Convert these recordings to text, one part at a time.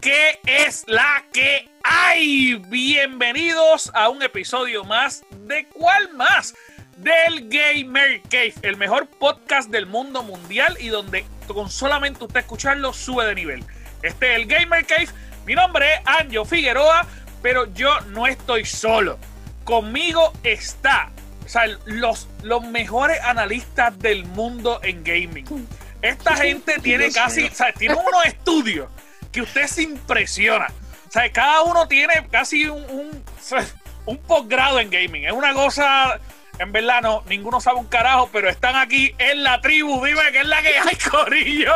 ¿qué es la que hay? Bienvenidos a un episodio más de ¿Cuál más? Del Gamer Cave, el mejor podcast del mundo mundial y donde con solamente usted escucharlo sube de nivel. Este es el Gamer Cave. Mi nombre es Anjo Figueroa, pero yo no estoy solo. Conmigo está o sea, los, los mejores analistas del mundo en gaming. Esta gente tiene casi, o sea, tiene unos estudios que usted se impresiona. O sea, cada uno tiene casi un, un, un posgrado en gaming. Es una cosa en verdad no, ninguno sabe un carajo, pero están aquí en la tribu. Dime qué es la que hay, Corillo.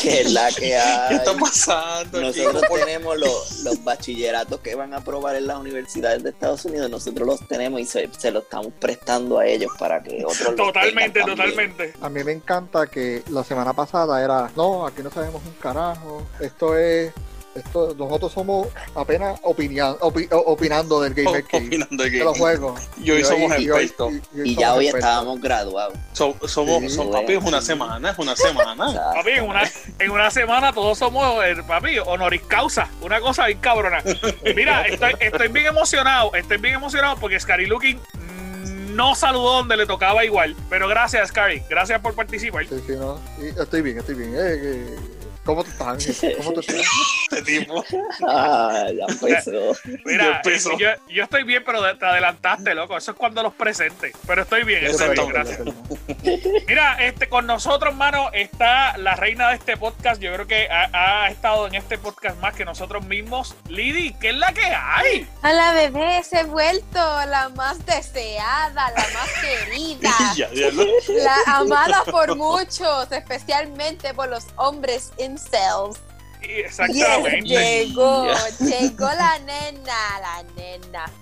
¿Qué es la que hay? ¿Qué está pasando? Nosotros tenemos los, los, bachilleratos que van a aprobar en las universidades de Estados Unidos. Nosotros los tenemos y se, se los estamos prestando a ellos para que otros Totalmente, totalmente. A mí me encanta que la semana pasada era, no, aquí no sabemos un carajo. Esto es esto, nosotros somos apenas opinando del Gamer Cave, opinando de, los juegos. Y hoy somos expertos. Y, ya hoy estábamos graduados. somos, son, papi, es una semana, es una semana. papi, en una, en una semana todos somos, eh, papi, honoris causa. Una cosa bien cabrona. Mira, estoy, estoy bien emocionado, estoy bien emocionado porque Scary Looking no saludó donde le tocaba igual. Pero gracias, Scary. Gracias por participar. Sí, sí, no. estoy bien, estoy bien. Eh, eh ¿Cómo tú estás? ¿Cómo tú estás? este tipo. Ah, ya empezó. Mira, yo, yo, estoy bien, pero te adelantaste, loco. Eso es cuando los presente. Pero estoy bien, estoy bien, gracias. Mira, este, con nosotros, mano, está la reina de este podcast. Yo creo que ha, ha estado en este podcast más que nosotros mismos. Lidi, ¿qué es la que hay? A la bebé se he vuelto la más deseada, la más querida. la amada por muchos, especialmente por los hombres en cells. Exactamente. llegó, llegó la nena, la nena.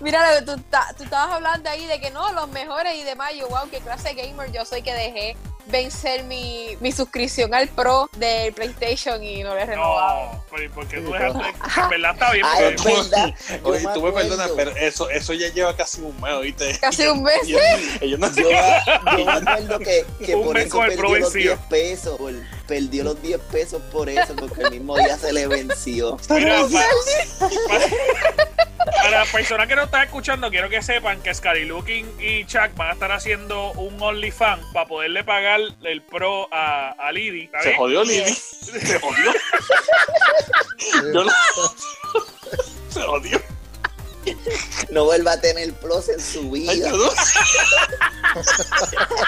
mira, tú, tú estabas hablando ahí de que no, los mejores y demás. Yo, wow, qué clase de gamer yo soy que dejé vencer mi, mi suscripción al Pro del PlayStation y no le he renovado. No, porque tú dejaste, en verdad está bien. Ay, verdad. Oye, tú me perdonas, pero eso, eso ya lleva casi un mes, ¿oíste? Casi un mes. Yo, yo, no yo, yo me acuerdo que, que por eso perdió los 10 pesos. Por, perdió los 10 pesos por eso, porque el mismo día se le venció. Mira, para, para las personas que no están escuchando, quiero que sepan que Scary Looking y Chuck van a estar haciendo un OnlyFans para poderle pagar el pro a, a Lidi. Se jodió Lidi. Se jodió. Se jodió. No vuelva a tener plus en su vida.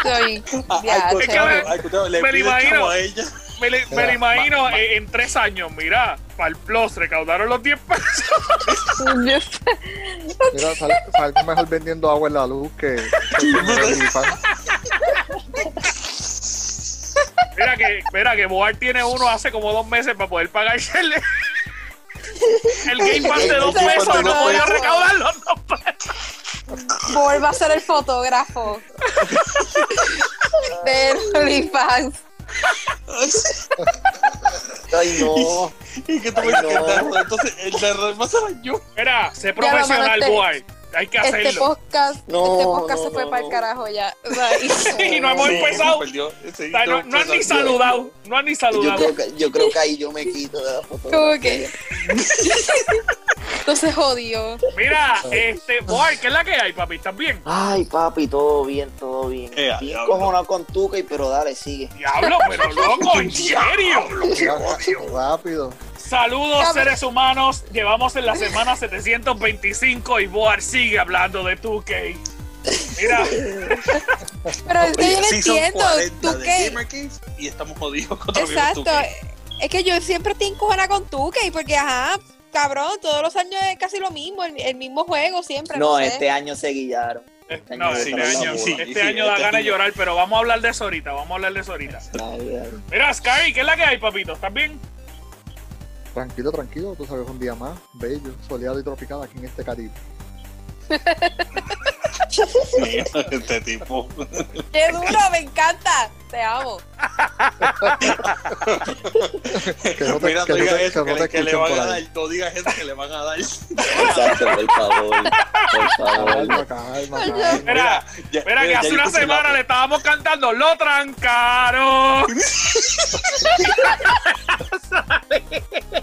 Soy, me, lo imagino, a ella. Me, le, me lo imagino en, tres años, mira, para el plus recaudaron los 10 pesos. mira, sale, mejor vendiendo agua en la luz que, Mira que, mira que Boar tiene uno hace como dos meses para poder pagar el, Game Pass de dos pesos. No podía recaudar los dos pesos. Boar va a ser el fotógrafo de OnlyFans. Ay, no. Y que tú me no. Entonces, el de más se bañó. Mira, sé profesional, Boar. Hay que hacerlo. Este podcast, no, este podcast no, se fue para el carajo ya. O sea, y, y, no hemos empezado. Sí, no, no han ni saludado. No han ni saludado. Yo creo, que, yo creo que ahí yo me quito de la foto. ¿Cómo que? Entonces jodió. Mira, este, boy, ¿qué es la que hay, papi? ¿Estás bien? Ay, papi, todo bien, todo bien. Eh, bien cojonado con Tuca, pero dale, sigue. Diablo, pero loco, en serio. Rápido. Saludos seres humanos, llevamos en la semana 725 y Boar sigue hablando de 2K. Mira. Pero es que yo no entiendo, 2K. Y estamos jodidos con Exacto. Es que yo siempre te encojona con 2K porque, ajá, cabrón, todos los años es casi lo mismo, el, mismo juego siempre. No, este año se guillaron. Este no, este año, sí, este año da ganas de llorar, pero vamos a hablar de eso ahorita, vamos a hablar de eso ahorita. Mira, Sky, ¿qué es la que hay, papito? ¿Estás bien? Tranquilo, tranquilo, tú sabes, un día más, bello, soleado y tropical aquí en este Caribe. Mira, este tipo. ¡Qué duro! ¡Me encanta! Te amo. que no te, Mira, no digas eso, que, que, le van a dar. No digas eso, que le van a dar. Exacto, por favor. Por favor. Calma, calma, calma. Mira, ya, mira, que hace una semana le estábamos cantando ¡Lo trancaron!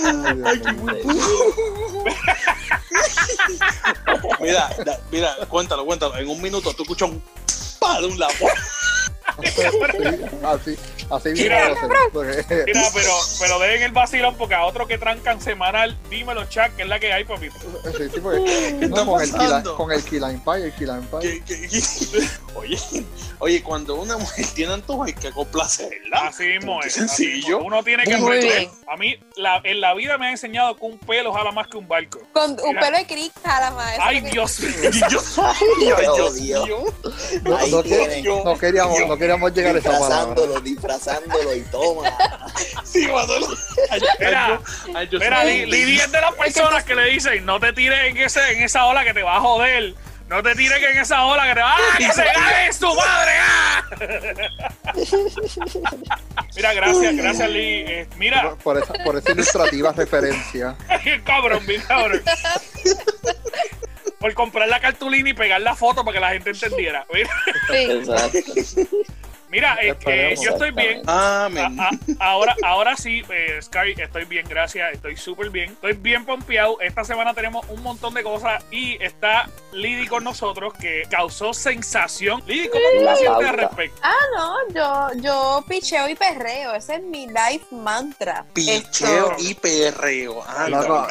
mira, mira, cuéntalo, cuéntalo. En un minuto tú escuchas un pa de un lado. así, así mira, mira, pero, pero dejen el vacilón porque a otro que trancan semanal, dímelo, chat, que es la que hay, papito. Sí, sí, porque, no, con, el Kila, con el Kila Empire, el Kila Empire. oye, oye, cuando una mujer tiene antojo hay que complacerla. Así mismo es. Sencillo. Uno tiene que aprender. A mí, la, en la vida me ha enseñado que un pelo jala más que un barco. Con un pelo de cric jala más. Ay, Dios mío. Ay, Dios mío. No, no, queríamos, no queríamos llegar a esa palabra. Disfrazándolo y toma. Sí, Manolo. Mira, mira Lidia es de las personas que le dicen, no te tires en, ese, en esa ola que te va a joder. No te tires en esa ola que te va ¡Ah, que se cae su madre! ¡Ah! mira, gracias, gracias, Lee. Eh, mira. Por, esa, por esa ilustrativa referencia. Cabrón, mi cabrón. por comprar la cartulina y pegar la foto para que la gente entendiera. Mira. Sí. Mira, eh, yo estoy bien. Amén. ahora, ahora sí, eh, Sky, estoy bien, gracias. Estoy súper bien. Estoy bien pompeado. Esta semana tenemos un montón de cosas y está Lidy con nosotros que causó sensación. Lidy, ¿cómo tú te sientes al respecto? Ah, no, yo, yo picheo y perreo. Ese es mi life mantra. Picheo y perreo. Ah, no,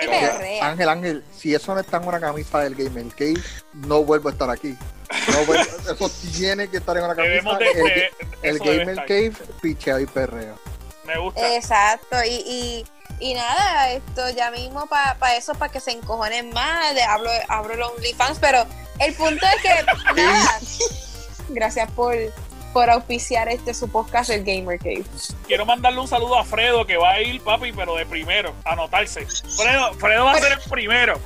Ángel, Ángel, si eso no está en una camisa del Gamer Cave, no vuelvo a estar aquí. No, eso tiene que estar en una camisa. el, Gamer Cave, picheo y perreo. Me gusta. Exacto, y, y, nada, esto ya mismo para eso, para que se encojonen más, de, hablo, abro los OnlyFans, pero el punto es que, nada, gracias por, por auspiciar este su podcast, el Gamer Cave. Quiero mandarle un saludo a Fredo, que va a ir, papi, pero de primero, anotarse. Fredo, Fredo va a ser el primero.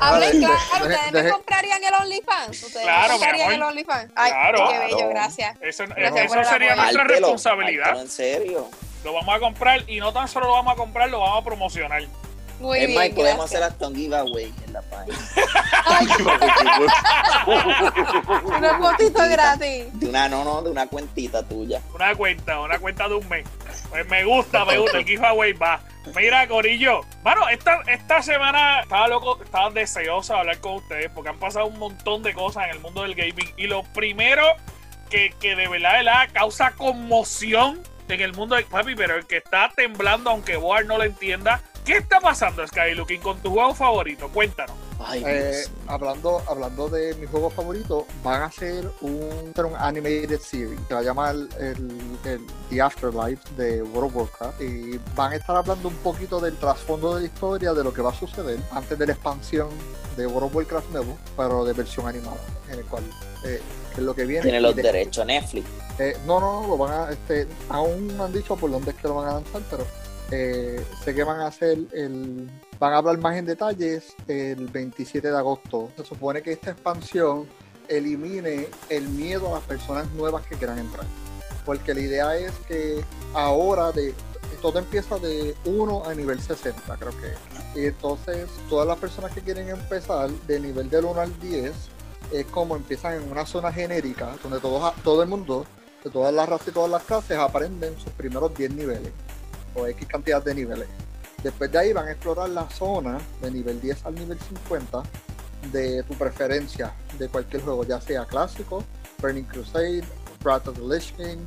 Hablen claro, ¿ustedes me comprarían el OnlyFans? ¿Ustedes claro, comprarían el OnlyFans? Ay, claro, qué bello, gracias. Eso, eso sería nuestra responsabilidad. En serio. Lo vamos a comprar y no tan solo lo vamos a comprar, lo vamos a promocionar. Muy es bien, más, gracias. podemos hacer hasta un giveaway en la página. Unos potitos gratis. De una, no, no, de una cuentita tuya. Una cuenta, una cuenta de un mes. Pues me gusta, me gusta. El giveaway va. Mira, Corillo. Bueno, esta, esta semana estaba loco, estaba deseosa de hablar con ustedes porque han pasado un montón de cosas en el mundo del gaming. Y lo primero que, que de verdad, de verdad causa conmoción en el mundo de papi, pero el que está temblando, aunque Boar no lo entienda, ¿Qué está pasando, Skylooking, con tu juego favorito? Cuéntanos. Eh, hablando, hablando de mi juego favorito, van a hacer un, un animated series que va a llamar el, el, The Afterlife de World of Warcraft y van a estar hablando un poquito del trasfondo de la historia de lo que va a suceder antes de la expansión de World of Warcraft nuevo, pero de versión animada, en el cual eh, es lo que viene. Tiene los derechos Netflix. Eh, no, no, lo van a, este, aún no han dicho por dónde es que lo van a lanzar, pero eh, sé que van a hacer el. Van a hablar más en detalles el 27 de agosto. Se supone que esta expansión elimine el miedo a las personas nuevas que quieran entrar. Porque la idea es que ahora de todo empieza de 1 a nivel 60, creo que. Y entonces todas las personas que quieren empezar de nivel del 1 al 10 es como empiezan en una zona genérica donde todos, todo el mundo, de todas las razas y todas las clases, aprenden sus primeros 10 niveles o X cantidad de niveles. Después de ahí van a explorar la zona de nivel 10 al nivel 50 de tu preferencia de cualquier juego, ya sea clásico, Burning Crusade, Wrath of the Lich King,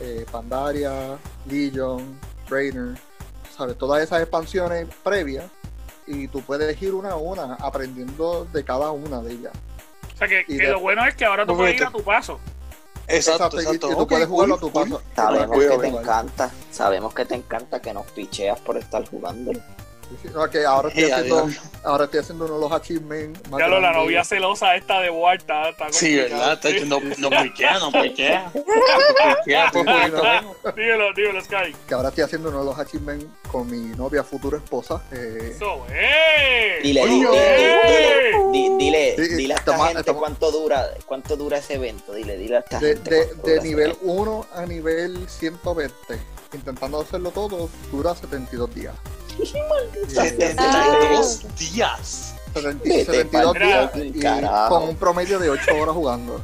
eh, Pandaria, Legion, Brainer, ¿sabes? Todas esas expansiones previas y tú puedes ir una a una aprendiendo de cada una de ellas. O sea que, que lo bueno es que ahora tú puedes ir a tu paso. Exacto, exacto. Y, tú puedes jugarlo a tu paso. Sabemos que te encanta, sabemos que te encanta que nos picheas por estar jugando. ahora, estoy haciendo, ahora estoy haciendo uno de los achievements. Ya lo, la novia celosa esta de Ward está, está Sí, ¿verdad? Está, no, no pichea, no pichea. dímelo, dímelo, Sky. Que ahora estoy haciendo uno de los achievements con mi novia, futura esposa. Eh, Eso, ¡eh! Dile, dile, dile, dile, dile, a esta gente cuánto dura, cuánto dura ese evento. Dile, dile a esta de, gente. De, de nivel 1 a nivel 120, intentando hacerlo todo, dura 72 días. 72 días. 72 días y con un promedio de 8 horas jugando.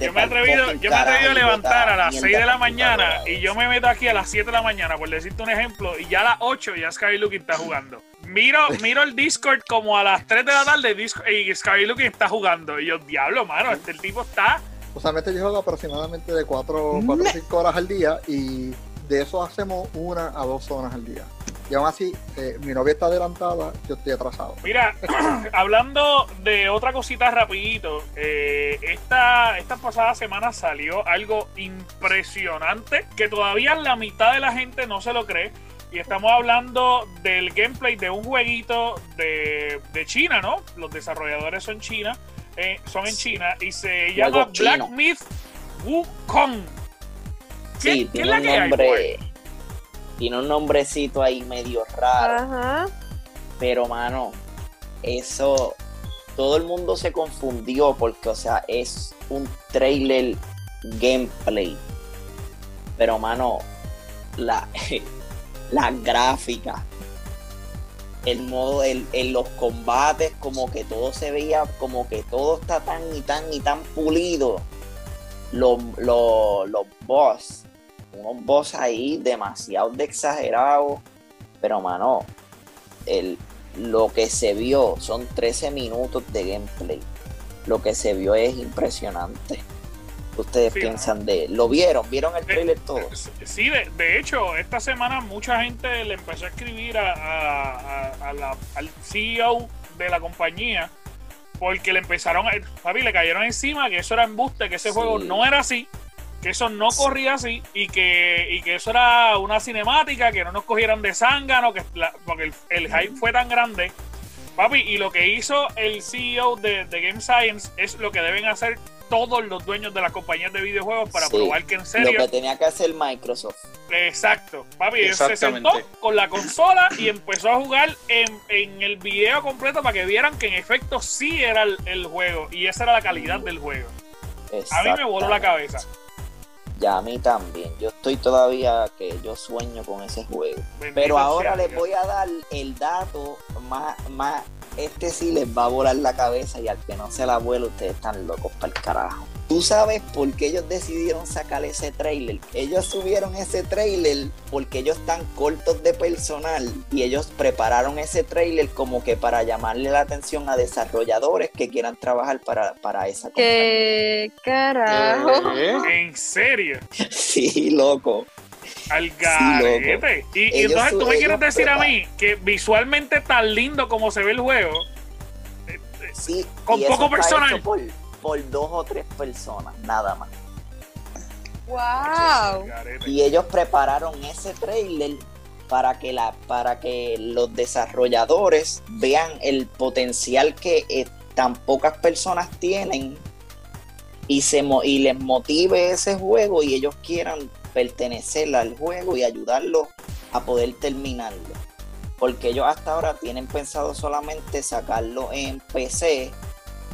Yo me he atrevido, yo me he atrevido a levantar a las mierda 6 de la mañana y yo me meto aquí a las 7 de la mañana, por decirte un ejemplo, y ya a las 8 ya Sky Looking está jugando. Miro, miro el Discord como a las 3 de la tarde Discord- y Sky Looking está jugando. Y yo, diablo, mano, este el tipo está. Usualmente yo juego aproximadamente de 4 o 5 horas al día y de eso hacemos una a dos horas al día. Y aún así, eh, mi novia está adelantada, yo estoy atrasado. Mira, hablando de otra cosita rapidito, eh, esta, esta pasada semana salió algo impresionante que todavía la mitad de la gente no se lo cree. Y estamos hablando del gameplay de un jueguito de, de China, ¿no? Los desarrolladores son China, eh, son en China y se llama. Black Myth Wukong. ¿Qué, Sí, qué es la un que hay, nombre. boy? Tiene un nombrecito ahí medio raro. Ajá. Pero, mano, eso. Todo el mundo se confundió porque, o sea, es un trailer gameplay. Pero, mano, la, la gráfica, el modo, el, en los combates, como que todo se veía, como que todo está tan y tan y tan pulido. Los, los, los boss, unos boss ahí demasiado de exagerados. Pero, mano, el, lo que se vio son 13 minutos de gameplay. Lo que se vio es impresionante. Ustedes Sí, piensan de. ¿Lo vieron? ¿Vieron el trailer todos? Sí, de, de hecho, esta semana mucha gente le empezó a escribir a, a- a- a la- al CEO de la compañía porque le empezaron a. Papi, le cayeron encima que eso era embuste, que ese Sí. juego no era así, que eso no corría así y que, y que eso era una cinemática, que no nos cogieran de zángano, que la- porque el, el hype fue tan grande. Papi, y lo que hizo el CEO de, de Game Science es lo que deben hacer todos los dueños de las compañías de videojuegos para Sí, probar que en Lo serio que tenía que hacer Microsoft. Exacto, papi, él se sentó con la consola y empezó a jugar en, en el video completo para que vieran que en efecto sí era el, el juego y esa era la calidad del juego. A mí me voló la cabeza. Ya a mí también. Yo estoy todavía que yo sueño con ese juego. Pero ahora les voy a dar el dato más, más. Este sí les va a volar la cabeza y al que no se la vuela, ustedes están locos para el carajo. ¿Tú sabes por qué ellos decidieron sacar ese trailer? Ellos subieron ese trailer porque ellos están cortos de personal y ellos prepararon ese trailer como que para llamarle la atención a desarrolladores que quieran trabajar para, para esa compañía. ¿Qué carajo? ¿Eh? En serio, Sí, loco. al garete. y, entonces tú me quieres decir a mí que visualmente tan lindo como se ve el juego, Sí, Con y eso poco está personal. hecho Por, por dos o tres personas, nada más. ¡Wow! Y ellos prepararon ese trailer para que, la, para que los desarrolladores vean el potencial que eh, tan pocas personas tienen y, se, mo- y les motive ese juego y ellos quieran pertenecer al juego y ayudarlos a poder terminarlo. Porque ellos hasta ahora tienen pensado solamente sacarlo en PC,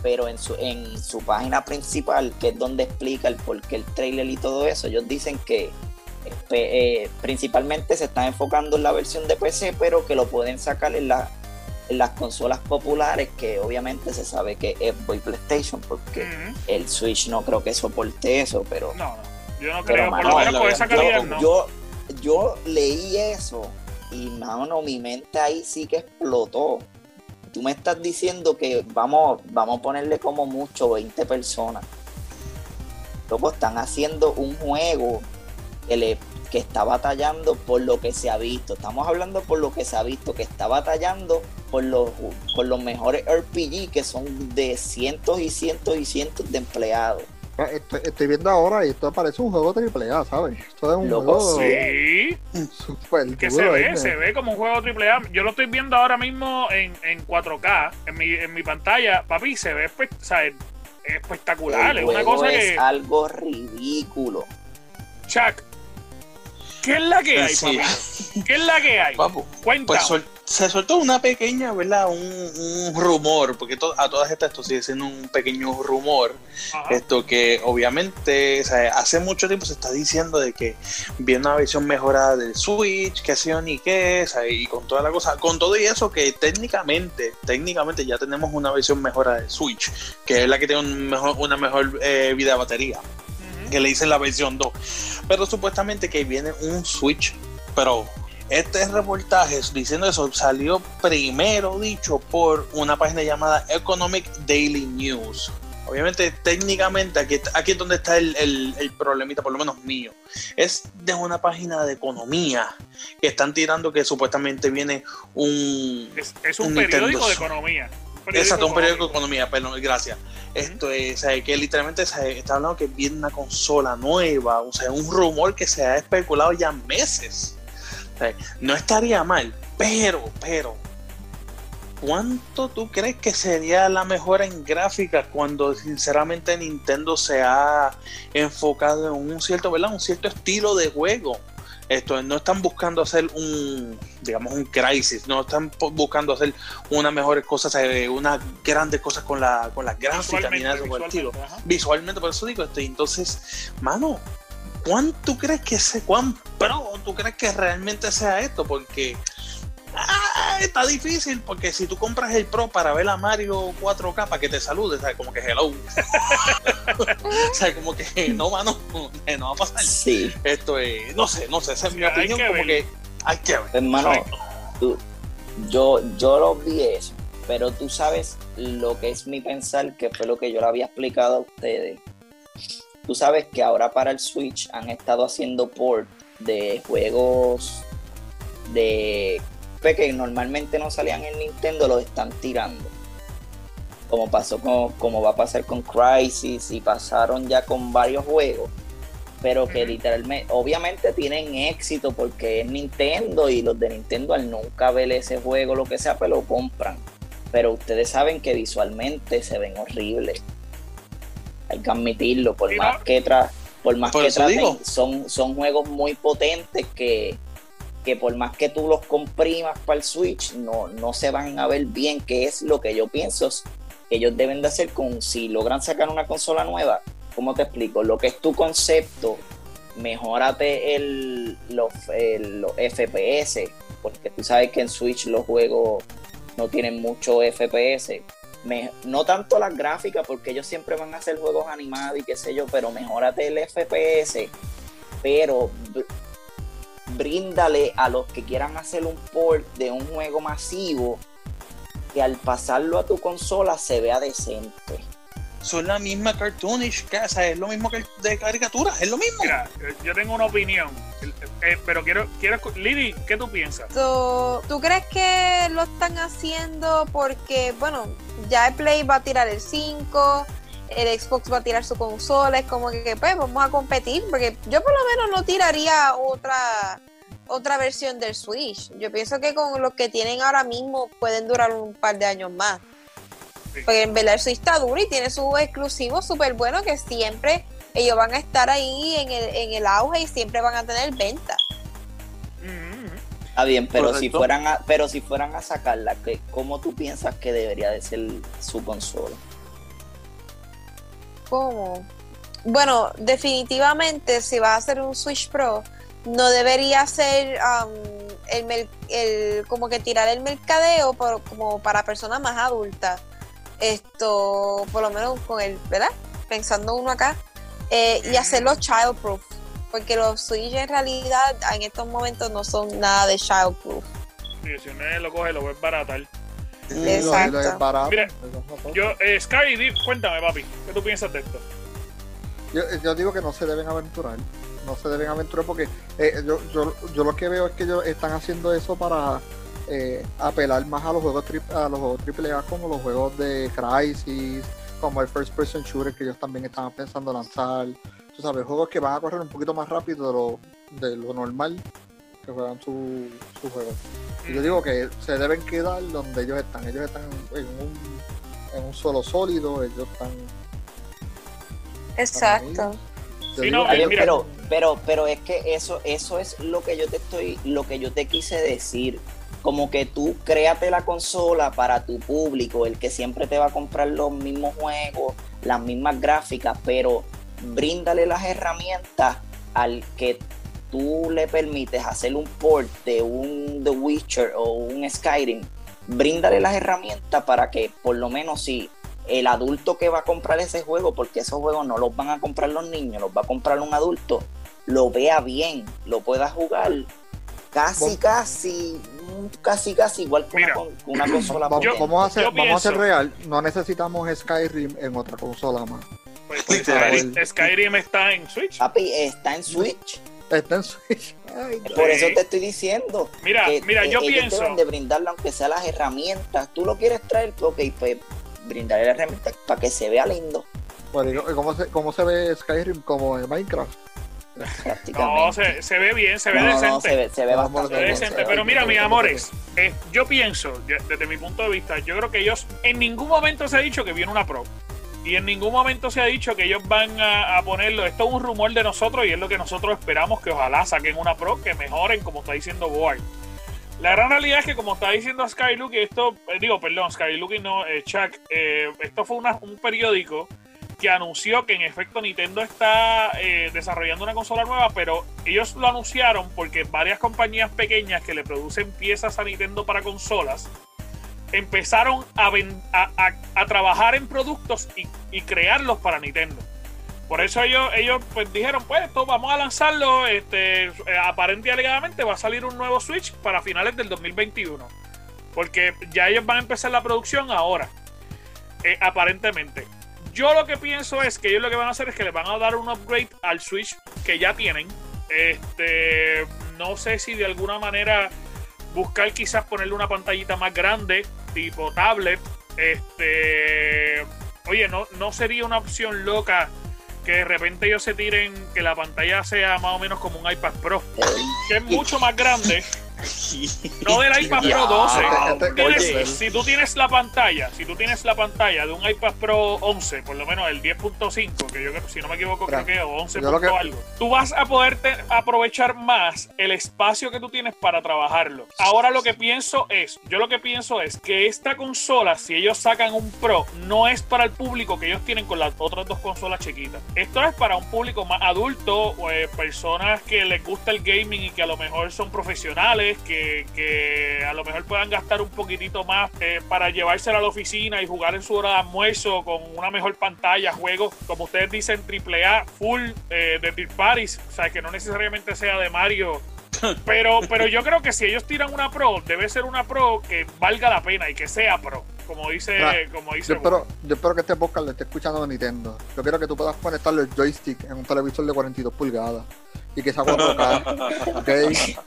pero en su, en su página principal, que es donde explica el por qué el trailer y todo eso, ellos dicen que eh, principalmente se están enfocando en la versión de PC, pero que lo pueden sacar en, la- en las consolas populares, que obviamente se sabe que es Boy PlayStation, porque el Switch no creo que soporte eso, pero No, yo no creo, por lo menos con esa calidad no. yo, yo leí eso y mano, mi mente ahí sí que explotó. Tú me estás diciendo que vamos, vamos a ponerle como mucho 20 personas. Loco, están haciendo un juego que, le, que está batallando por lo que se ha visto. Estamos hablando por lo que se ha visto, que está batallando por los, por los mejores RPG que son de cientos y cientos y cientos de empleados. Ah, Estoy, estoy viendo ahora y esto parece un juego triple A, ¿sabes? Esto es un Loco, juego Sí, super que duro, se ve, ¿eh? se ve como un juego AAA. Yo lo estoy viendo ahora mismo en, en 4K, en mi, en mi pantalla. Papi, se ve espe- o sea, es espectacular. El Es una cosa es que. algo ridículo. Chuck, ¿Qué es la que hay, Sí. papi? ¿Qué es la que hay? Papu, Cuéntame. Pues sol- se soltó una pequeña, ¿verdad? Un, un rumor, porque to- a todas estas esto sigue siendo un pequeño rumor. Ajá. Esto que obviamente o sea, hace mucho tiempo se está diciendo de que viene una versión mejorada del Switch, que sé yo ni qué, o sea, y con toda la cosa, con todo y eso que técnicamente, técnicamente ya tenemos una versión mejorada del Switch, que es la que tiene un mejor, una mejor eh, vida de batería. Que le dicen la versión 2. Pero supuestamente que viene un Switch Pro. Este reportaje diciendo eso salió primero dicho por una página llamada Economic Daily News. Obviamente, técnicamente, aquí, aquí es donde está el, el- el problemita, por lo menos mío. Es de una página de economía que están tirando que supuestamente viene un, Es, es un, un periódico Nintendo de economía. Exacto, un periódico de economía, perdón, gracias. Esto es, sea, que literalmente sea, está hablando que viene una consola nueva, o sea, un rumor que se ha especulado ya meses. No estaría mal, pero, pero, ¿cuánto tú crees que sería la mejora en gráfica cuando sinceramente Nintendo se ha enfocado en un cierto, ¿verdad? Un cierto estilo de juego. Esto no están buscando hacer un, digamos, un crisis, no están buscando hacer unas mejores cosas, eh, unas grandes cosas con la, con las gráficas ni nada por el estilo. visualmente, por eso digo esto. y Entonces, mano, ¿cuánto crees que se, cuán pro tú crees que realmente sea esto? Porque ah, está difícil, porque si tú compras el Pro para ver a Mario 4K para que te salude, ¿sabes? Como que hello. o sea, como que no, mano, no va a pasar. Sí, Esto es, no sé, no sé, esa es mi hay opinión, que como ver. que hay que ver. hermano, tú- yo, yo lo vi eso, pero tú sabes lo que es mi pensar, que fue lo que yo le había explicado a ustedes. Tú sabes que ahora para el Switch han estado haciendo port de juegos de que normalmente no salían en Nintendo, los están tirando. Como pasó con, como va a pasar con Crisis y pasaron ya con varios juegos. Pero que literalmente, obviamente tienen éxito porque es Nintendo y los de Nintendo al nunca ver ese juego, lo que sea, pues lo compran. Pero ustedes saben que visualmente se ven horribles. Hay que admitirlo, por más que tra por más Por que traten, digo. son, son juegos muy potentes que, que por más que tú los comprimas para el Switch, no, no se van a ver bien, que es lo que yo pienso que ellos deben de hacer con si logran sacar una consola nueva. ¿Cómo te explico? Lo que es tu concepto, mejórate el, los, los FPS, porque tú sabes que en Switch los juegos no tienen mucho FPS. No tanto las gráficas, porque ellos siempre van a hacer juegos animados y qué sé yo, pero mejórate el FPS, pero bríndale a los que quieran hacer un port de un juego masivo que al pasarlo a tu consola se vea decente. Son la misma cartoonish, que, o sea, es lo mismo que de caricatura, es lo mismo. Mira, eh, yo tengo una opinión, eh, eh, pero quiero, quiero, Lili, ¿qué tú piensas? So, ¿Tú crees que lo están haciendo porque, bueno, ya el Play va a tirar el 5, el Xbox va a tirar su consola, es como que pues vamos a competir, porque yo por lo menos no tiraría otra otra versión del Switch. Yo pienso que con los que tienen ahora mismo pueden durar un par de años más. Sí. Porque en verdad el Switch está duro y tiene su exclusivo súper bueno que siempre ellos van a estar ahí en el, en el auge y siempre van a tener venta. Está bien, pero si fueran a, pero si fueran a sacarla, ¿qué- ¿cómo tú piensas que debería de ser su consola? ¿Cómo? Bueno, definitivamente si va a ser un Switch Pro, no debería ser um, el, el- como que tirar el mercadeo por- como para personas más adultas. Esto, por lo menos con el, ¿verdad? Pensando uno acá. eh, y hacerlo childproof. Porque los Switch en realidad en estos momentos no son nada de childproof. sí, si uno lo coge, lo baratar. Exacto. es barato, Mira. Yo, eh, Sky, di- cuéntame, papi, ¿qué tú piensas de esto? Yo, yo digo que no se deben aventurar. No se deben aventurar porque eh, yo, yo, yo lo que veo es que ellos están haciendo eso para eh, apelar más a los juegos tri- a los juegos AAA como los juegos de Crisis, como el First Person Shooter que ellos también estaban pensando lanzar. Tú sabes, juegos que van a correr un poquito más rápido de lo, de lo normal que juegan su, su juego. Y yo digo que se deben quedar donde ellos están. Ellos están en un, en un suelo sólido, ellos están Exacto. Yo Sí, digo no, que- eh, pero, pero, pero es que eso, eso es lo que yo te estoy, lo que yo te quise decir. Como que tú créate la consola para tu público, el que siempre te va a comprar los mismos juegos, las mismas gráficas, pero bríndale las herramientas al que tú le permites hacer un port de un The Witcher o un Skyrim. Bríndale las herramientas para que por lo menos si el adulto que va a comprar ese juego, porque esos juegos no los van a comprar los niños, los va a comprar un adulto, lo vea bien, lo pueda jugar casi, Vos- casi, casi, casi igual que una, Mira, con- una consola Vamos, Yo- vamos a hacer, vamos a ser real. No necesitamos Skyrim en otra consola más. Pues, pues. Skyrim, Skyrim está en Switch. Papi, está en Switch. Está en Switch. Ay. Por eso te estoy diciendo. Mira, que, mira, eh, yo ellos pienso. deben de brindarle aunque sea las herramientas. Tú lo quieres traer, ok, pues brindarle las herramientas para que se vea lindo. Bueno, ¿y ¿cómo se, ¿Cómo se ve Skyrim como en Minecraft? Prácticamente. No, se, se ve bien, se ve No, no, decente. se ve, se ve bastante Se ve bien, decente, se ve pero mira, mis bien. amores, eh, yo pienso, desde mi punto de vista, yo creo que ellos en ningún momento se ha dicho que viene una Pro. Y en ningún momento se ha dicho que ellos van a, ponerlo. Esto es un rumor de nosotros y es lo que nosotros esperamos que ojalá saquen una Pro, que mejoren, como está diciendo Board. La gran realidad es que, como está diciendo Skylook, y esto, eh, digo, perdón, Skylook y no, eh, Chuck, eh, esto fue un periódico que anunció que en efecto Nintendo está eh, desarrollando una consola nueva, pero ellos lo anunciaron porque varias compañías pequeñas que le producen piezas a Nintendo para consolas empezaron a, a, a- trabajar en productos y, y crearlos para Nintendo. Por eso ellos, ellos pues dijeron, pues esto vamos a lanzarlo, este, eh, aparente alegadamente va a salir un nuevo Switch para finales del 2021. Porque ya ellos van a empezar la producción ahora, eh, aparentemente. Yo lo que pienso es que ellos lo que van a hacer es que le van a dar un upgrade al Switch que ya tienen. Este, no sé si de alguna manera buscar quizás ponerle una pantallita más grande, tipo tablet. Este, oye, no, no sería una opción loca que de repente ellos se tiren que la pantalla sea más o menos como un iPad Pro, que es mucho más grande. No del iPad Pro 12. Este- Tienes- Oye. si tú tienes la pantalla, si tú tienes la pantalla de un iPad Pro 11, por lo menos el 10.5, que yo creo, si no me equivoco, creo que o 11 yo lo que- algo, tú vas a poder te- aprovechar más el espacio que tú tienes para trabajarlo. Ahora lo que pienso es, yo lo que pienso es que esta consola, si ellos sacan un Pro, no es para el público que ellos tienen con las otras dos consolas chiquitas. Esto es para un público más adulto, o, eh, personas que les gusta el gaming y que a lo mejor son profesionales, que, que a lo mejor puedan gastar un poquitito más eh, para llevársela a la oficina y jugar en su hora de almuerzo con una mejor pantalla, juegos, como ustedes dicen, AAA, full eh, de third parties, o sea, que no necesariamente sea de Mario. Pero, pero yo creo que si ellos tiran una pro, debe ser una pro que valga la pena y que sea pro, como dice, como dice Yo espero, yo espero que este podcast le esté escuchando Nintendo. Yo quiero que tú puedas conectarle el joystick en un televisor de 42 pulgadas y que sea 4K. ¿ok?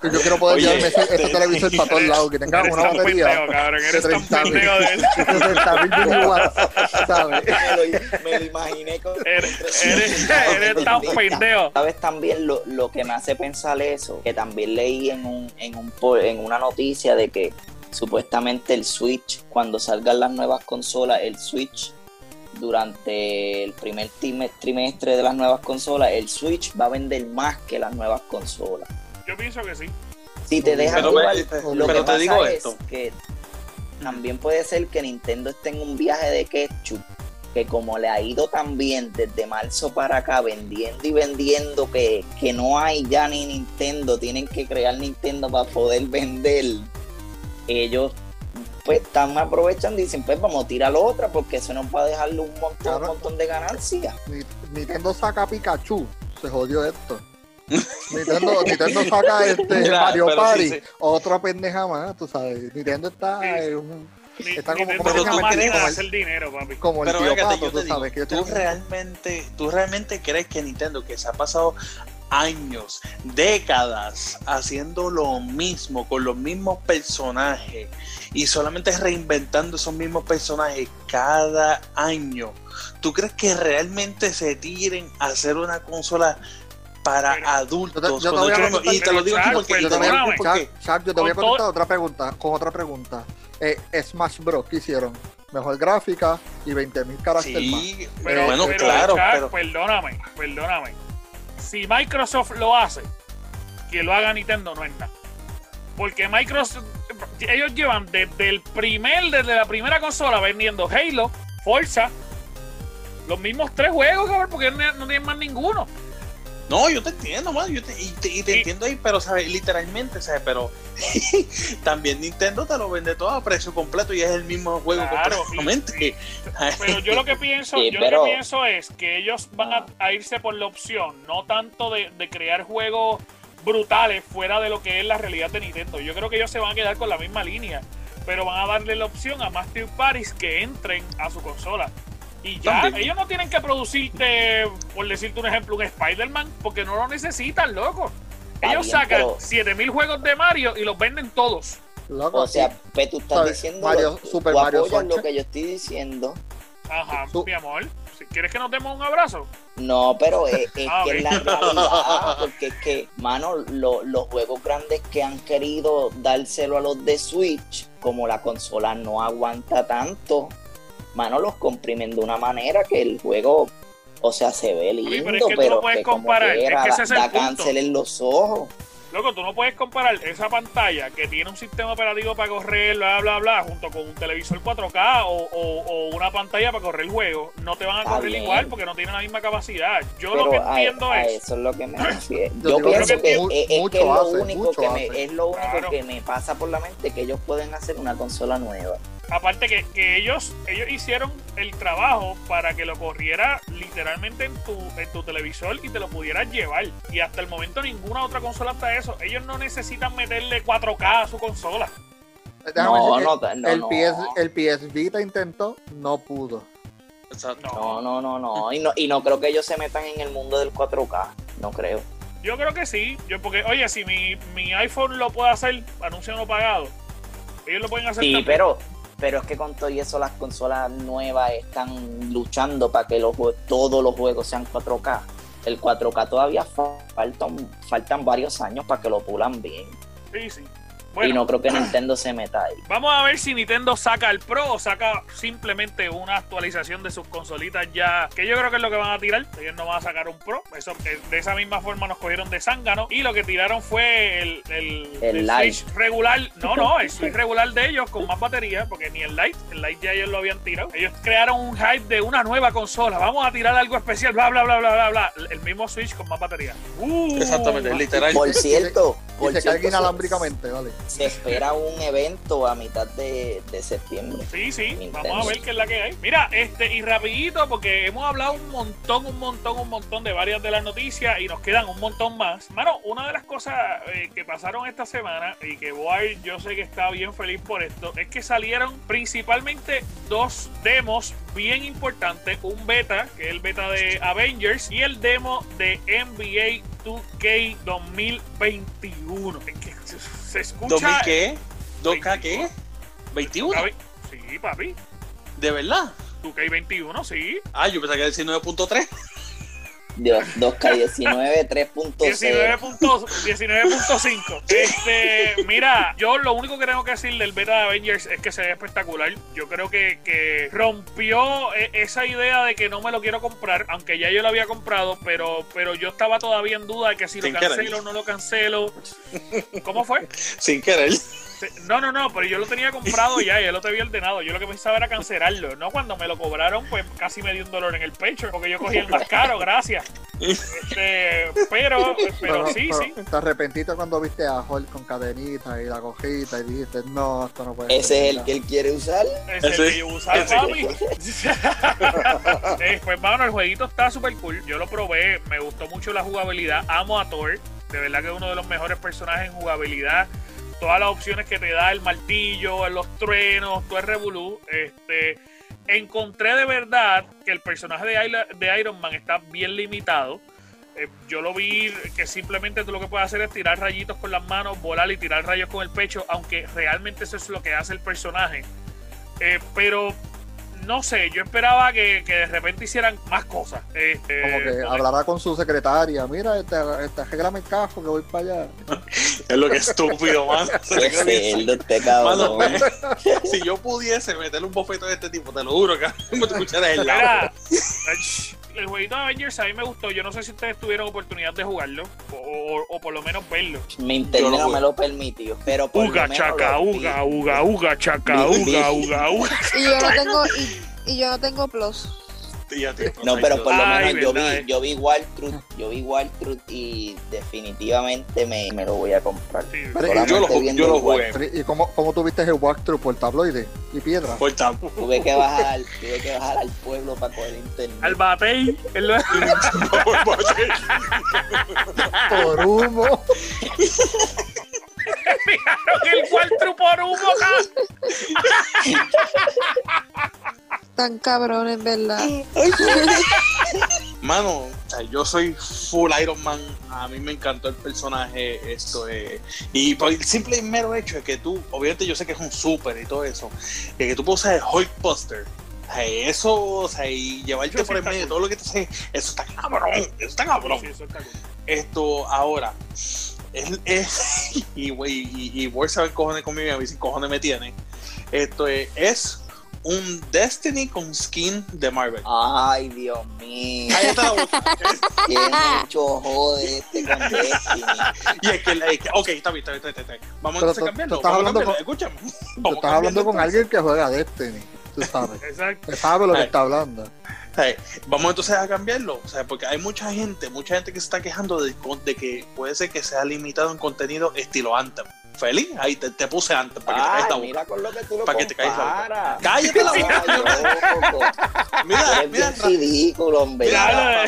Y yo quiero poder Oye, llevarme ese, ese te- televisor para todos lados, que tenga Eres una tan batería pendejo, cabrón, de eres tan 30 mil pendejo de 60 mil watts, ¿sabes? me, lo, me lo imaginé con, Eres, eres, eres tan pendejo. Sabes también lo, lo que me hace pensar eso, que también leí en un, en un en una noticia de que supuestamente el Switch, cuando salgan las nuevas consolas, el Switch durante el primer trimestre de las nuevas consolas, el Switch va a vender más que las nuevas consolas. Yo pienso que sí. Si te dejan Pero, jugar, lo pero que te pasa digo es esto. que también puede ser que Nintendo esté en un viaje de ketchup, que como le ha ido tan bien desde marzo para acá, vendiendo y vendiendo, que, que no hay ya ni Nintendo, tienen que crear Nintendo para poder vender. Ellos pues están aprovechando y dicen, pues vamos a tirar la otra porque eso nos va a dejarle un montón, Claro. un montón de ganancias. Ni- Nintendo saca Pikachu, se jodió esto. Nintendo, Nintendo saca este Mario pero sí, Party, sí. otra pendeja más, tú sabes. Nintendo está Sí. en un- Está ni como- tú hacer dinero, papi. como el Pero tío Pato, tú digo, sabes. Que yo ¿tú realmente, ¿tú realmente crees que Nintendo, que se ha pasado años, décadas haciendo lo mismo, con los mismos personajes, y solamente reinventando esos mismos personajes cada año, ¿tú crees que realmente se tiren a hacer una consola para Pero- adultos? Yo te- yo te voy a yo no- y te preguntar, lo digo aquí porque, Chuck, y te lo digo aquí perdóname. porque- yo te voy a todo- otra pregunta, con otra pregunta. Eh, Smash Bros. ¿qué hicieron? Mejor gráfica y 20.000 caracteres más. Sí, Pero, bueno, pero, claro, pero perdóname, perdóname. Si Microsoft lo hace, que lo haga Nintendo no es nada. Porque Microsoft, ellos llevan desde el primer, desde la primera consola vendiendo Halo, Forza, los mismos tres juegos, cabrón, porque no, tienen más ninguno. No, yo te entiendo, man, yo te, y te, y te Sí. entiendo ahí, pero, ¿sabes? Literalmente, ¿sabes? Pero también Nintendo te lo vende todo a precio completo y es el mismo juego Claro, completamente. Pero yo lo que pienso, yo pero- lo que pienso es que ellos van a, a irse por la opción, no tanto de, de crear juegos brutales fuera de lo que es la realidad de Nintendo. Yo creo que ellos se van a quedar con la misma línea, pero van a darle la opción a más third parties que entren a su consola. Y ya, También. ellos no tienen que producirte, por decirte un ejemplo, un Spider-Man, porque no lo necesitan, loco. Está Ellos bien, sacan pero- 7000 juegos de Mario y los venden todos. Loco, O sea, pues tú estás ¿Sabes? diciendo, Mario- tú Super Mario apoyas lo que yo estoy diciendo. Ajá, Tú- mi amor. Si quieres que nos demos un abrazo. No, pero es, es Ah, que ok. es la realidad, porque es que, mano, lo- los juegos grandes que han querido dárselo a los de Switch, como la consola no aguanta tanto, mano, los comprimen de una manera que el juego, o sea, se ve lindo, pero es que tú pero no puedes que como comparar, es quiera, que ese da, es el da punto. cáncer en los ojos. Loco, tú no puedes comparar esa pantalla que tiene un sistema operativo para correr, bla, bla, bla, junto con un televisor 4K o, o- o una pantalla para correr el juego. No te van a Está correr bien. igual porque no tienen la misma capacidad. Yo Pero lo que a, entiendo a es... eso es lo que me refiero. Yo pienso que que, mu- es, es que mucho es lo hace, único mucho que me, es lo único Claro. que me pasa por la mente que ellos pueden hacer una consola nueva. Aparte que, que ellos ellos hicieron el trabajo para que lo corriera literalmente en tu, en tu televisor y te lo pudieras llevar. Y hasta el momento ninguna otra consola hasta eso. Ellos no necesitan meterle 4K a su consola. Déjame No, no, no, el, no. PS, el PS Vita intentó, no pudo. Exacto. No, no, no, no. Y no, y no creo que ellos se metan en el mundo del 4K. No creo. Yo creo que sí. Yo porque, oye, si mi, mi iPhone lo puede hacer, anuncio no pagado. Ellos lo pueden hacer Sí, también. pero, pero es que con todo y eso las consolas nuevas están luchando para que los, todos los juegos sean 4K. El 4K todavía fa- faltan, faltan varios años para que lo pulan bien. Sí, sí. Y no creo que Nintendo se meta ahí. vamos a ver si Nintendo saca el Pro o saca simplemente una actualización de sus consolitas ya. Que yo creo que es lo que van a tirar. Ellos no van a sacar un Pro. Eso, eh, de esa misma forma nos cogieron de zángano. Y lo que tiraron fue el, el, El el. Switch regular. No, no, el Switch regular de ellos con más batería. Porque ni el Lite, el Lite ya ellos lo habían tirado. Ellos crearon un hype de una nueva consola. Vamos a tirar algo especial. Bla, bla, bla, bla, bla, bla. El mismo Switch con más batería. Uh, Exactamente, literal. Por cierto, Y por se cierto, carga inalámbricamente, vale. Se, espera un evento a mitad de, de septiembre. Sí, sí, vamos a ver qué es la que hay. Mira, este, y rapidito, porque hemos hablado un montón, un montón, un montón de varias de las noticias y nos quedan un montón más. Mano, una de las cosas eh, que pasaron esta semana y que Wild yo sé que está bien feliz por esto, es que salieron principalmente dos demos bien importantes. Un beta, que es el beta de Avengers, y el demo de NBA 2K 2021. Es que se- escucha... ¿2000 qué? ¿2K qué? ¿21? Sí, papi. ¿De verdad? 2K21, sí. Ah, yo pensaba que era el 19.3. Dios, 2K19, 3.0. 19.5. 19.5. Este, mira, yo lo único que tengo que decir del beta de Avengers es que se ve espectacular. Yo creo que, que rompió e- esa idea de que no me lo quiero comprar, aunque ya yo lo había comprado, pero, pero yo estaba todavía en duda de que si lo Sin cancelo o no lo cancelo. ¿Cómo fue? Sin querer. No, no, no, pero yo lo tenía comprado ya, ya lo te había ordenado. Yo lo que pensaba era cancelarlo. No, cuando me lo cobraron, pues casi me dio un dolor en el pecho, porque yo cogí el más caro, gracias. Este, pero, pero sí, sí. Te arrepentiste cuando viste a Hulk con cadenita y la cojita y dijiste, no, esto no puede Ese ser. es el que él quiere usar. Ese Ese- que yo ese- papi. Eh, pues, mano, el jueguito está súper cool. Yo lo probé, me gustó mucho la jugabilidad. Amo a Thor. De verdad que es uno de los mejores personajes en jugabilidad. Todas las opciones que te da el martillo, los truenos, todo el revolú. Este, encontré de verdad que el personaje de, Iron Man está bien limitado. Eh, yo lo vi que simplemente tú lo que puedes hacer es tirar rayitos con las manos, volar y tirar rayos con el pecho, aunque realmente eso es lo que hace el personaje. Eh, pero no sé, yo esperaba que, que de repente hicieran más cosas. Este, Como que porque- hablará con su secretaria, mira, este, este arréglame el cajo que voy para allá. Es lo que es estúpido, man. Qué cerdo este cabrón. Mano, si yo pudiese meterle un bofeto a este tipo, te lo juro que me te escucharas el lado. el jueguito de Avengers a mí me gustó. Yo no sé si ustedes tuvieron oportunidad de jugarlo o, o- o por lo menos verlo. Mi internet no me lo permitió. Pero por lo Uga, menos chaca, uga, uga, uga, chaca, uga, uga, uga. Y yo no tengo, y, y yo no tengo plus. No, pero por lo Ay, menos yo verdad, vi, eh. yo vi Wild Truth, yo vi Wild Truth y definitivamente me, me lo voy a comprar. Sí. Pero- Solamente yo lo, yo lo jugué. ¿Y cómo, cómo tuviste el walkthrough por tabloide y piedra? Por tan- Tuve que bajar, tuve que bajar al pueblo para coger internet. Al batey. Por humo. Fijaron el Waltru por humo acá. Tan cabrón, en verdad. Mano, o sea, yo soy full Iron Man. A mí me encantó el personaje. Esto es. Y por el simple y mero hecho de que tú, obviamente, yo sé que es un super y todo eso. De que tú puedes usar el Hulkbuster. Eso, o sea, y llevarte Eso por el medio, cool. todo lo que te hace, eso está cabrón, eso está cabrón. Sí, eso está cool. Esto ahora, es, es y, güey, y, y Ward sabe cojones conmigo y a mí sin cojones me tiene. Esto es, es un Destiny con skin de Marvel. Ay, Dios mío. Cállate la boca. Qué mucho jode este con Destiny. Y es que, es que- ok, está bien, está bien, está bien, está bien. Vamos Pero a cambiarlo. estás Vamos a hablando cambiarlo. con- Escúchame. Tú estás hablando con entonces. alguien que juega Destiny. Tú sabes. Exacto. Que sabe lo que está hablando. Vamos entonces a cambiarlo. O sea, porque hay mucha gente, mucha gente que se está quejando de, de que puede ser que sea limitado en contenido estilo Anthem. Feliz, ahí te, te puse Anthem para que te Ay, la boca. mira con lo que tú lo Para que te calles la boca. comparas. Cállate la Ay, boca. loco. Mira, Eres mira, ridículo, hombre. Mira,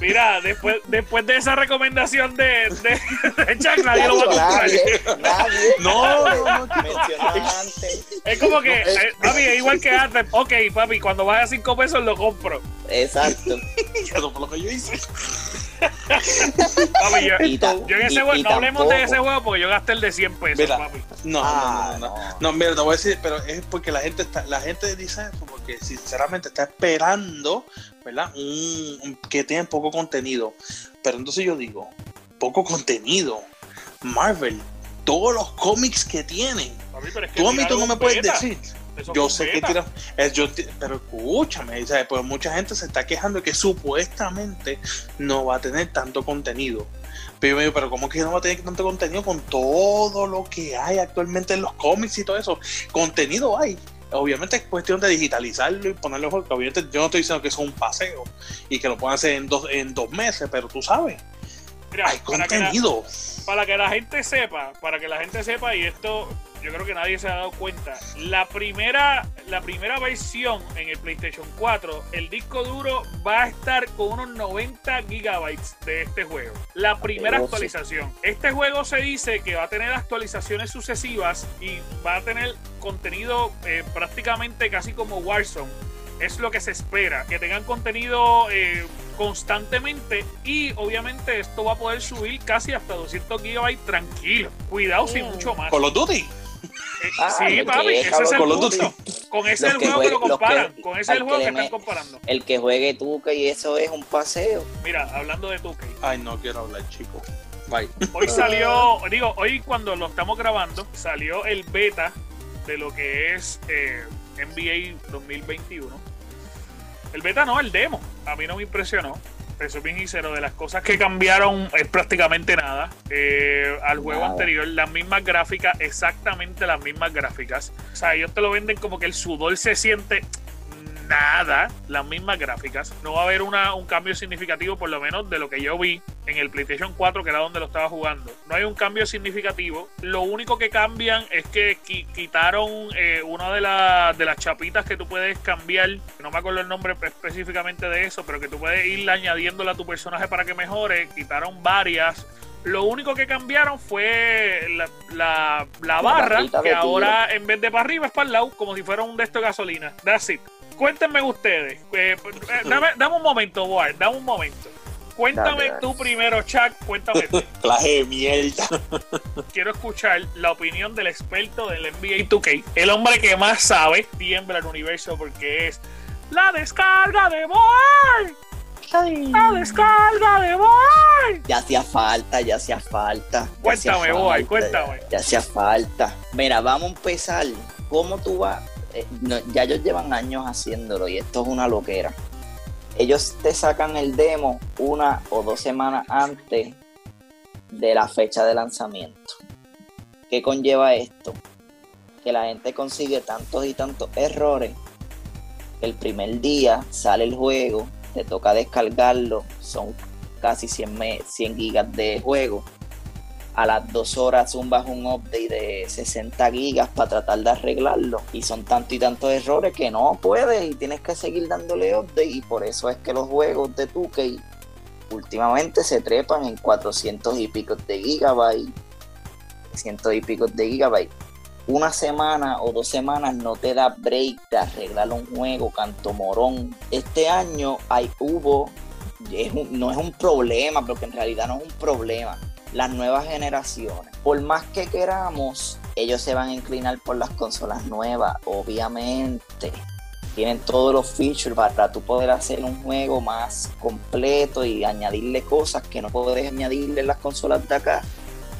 mira, después, después de esa recomendación de, de, de Chuck, nadie lo va a comprar. Nadie, nadie. No, no, no, antes. Es como que, No, es- eh, papi, es igual que antes. Ok, papi, cuando vaya a 5 pesos lo compro. Exacto. Eso fue lo que yo hice. Papi, yo, Y ta- yo en ese y- juego, y no hablemos de tampoco- ese juego porque yo gasté el de 100 pesos, Mira. papi. No, Ah, no, no, no. no. Mira, te voy a decir, pero es porque la gente está, la gente dice eso porque sinceramente está esperando, ¿verdad? Un, un- que tengan poco contenido. Pero entonces yo digo, poco contenido. Marvel, todos los cómics que tienen. Papi, pero es que Tú a mí tú no me puedes decir. Eso Yo sé que beta. tiran, es, yo ti- pero escúchame, sea, pues mucha gente se está quejando de que supuestamente no va a tener tanto contenido. Pero yo me digo, pero ¿cómo que no va a tener tanto contenido con todo lo que hay actualmente en los cómics y todo eso? Contenido hay. Obviamente es cuestión de digitalizarlo y ponerlo. Obviamente yo no estoy diciendo que eso es un paseo y que lo puedan hacer en dos, en dos meses, pero tú sabes, Mira, hay para que, la, contenido. para que la gente sepa, para que la gente sepa, y esto yo creo que nadie se ha dado cuenta, la primera, la primera versión en el PlayStation 4, el disco duro va a estar con unos 90 gigabytes de este juego. La primera Pero actualización. Este juego se dice que va a tener actualizaciones sucesivas y va a tener contenido eh, prácticamente casi como Warzone. Es lo que se espera, que tengan contenido eh, constantemente y obviamente esto va a poder subir casi hasta 200 gigabytes tranquilo. Cuidado sin Mm. mucho más. Con los Duty. Eh, Ah, sí, papi, ese es, el. Duty. Con ese es el juego que lo que- comparan. Con ese es el juego que están comparando. El que juegue que y eso es un paseo. Mira, hablando de 2K. Ay, no quiero hablar, chico. Bye. Hoy salió, digo, hoy cuando lo estamos grabando, salió el beta de lo que es eh, NBA 2021. El beta no, el demo. A mí no me impresionó. Te soy bien sincero, de las cosas que cambiaron es prácticamente nada. Eh, al juego anterior, las mismas gráficas, exactamente las mismas gráficas. O sea, ellos te lo venden como que el sudor se siente nada, las mismas gráficas. No va a haber una, un cambio significativo, por lo menos de lo que yo vi en el PlayStation 4, que era donde lo estaba jugando. No hay un cambio significativo. Lo único que cambian es que qui- quitaron eh, una de, la- de las chapitas que tú puedes cambiar. No me acuerdo el nombre específicamente de eso, pero que tú puedes ir añadiéndole a tu personaje para que mejore. Quitaron varias. Lo único que cambiaron fue la, la- la barra, que ahora en vez de para arriba es para el lado, como si fuera un de esto de gasolina. That's it. Cuéntenme ustedes. eh, eh, dame, dame un momento, Ward, dame un momento. Cuéntame Dale, tú primero, Chuck. Cuéntame de mierda. Quiero escuchar la opinión del experto del NBA 2K, el hombre que más sabe, tiembla el universo porque es la descarga de Boy. La descarga de Boy. Ya hacía falta, ya hacía falta. Cuéntame, boy, cuéntame. Ya, ya hacía falta. Mira, vamos a empezar. ¿Cómo tú vas? Eh, no, ya ellos llevan años haciéndolo y esto es una loquera. ellos te sacan el demo una o dos semanas antes de la fecha de lanzamiento. ¿Qué conlleva esto? Que la gente consigue tantos y tantos errores. El primer día sale el juego, te toca descargarlo, son casi 100, 100 gigas de juego a las dos horas zumbas un update de 60 gigas para tratar de arreglarlo. Y son tantos y tantos errores que no puedes y tienes que seguir dándole update. Y por eso es que los juegos de 2K últimamente se trepan en 400 y pico de gigabytes. 100 y pico de gigabytes. Una semana o dos semanas no te da break de arreglar un juego canto morón. Este año hay hubo no es un problema porque en realidad no es un problema las nuevas generaciones. Por más que queramos, ellos se van a inclinar por las consolas nuevas, obviamente. Tienen todos los features para tú poder hacer un juego más completo y añadirle cosas que no puedes añadirle en las consolas de acá.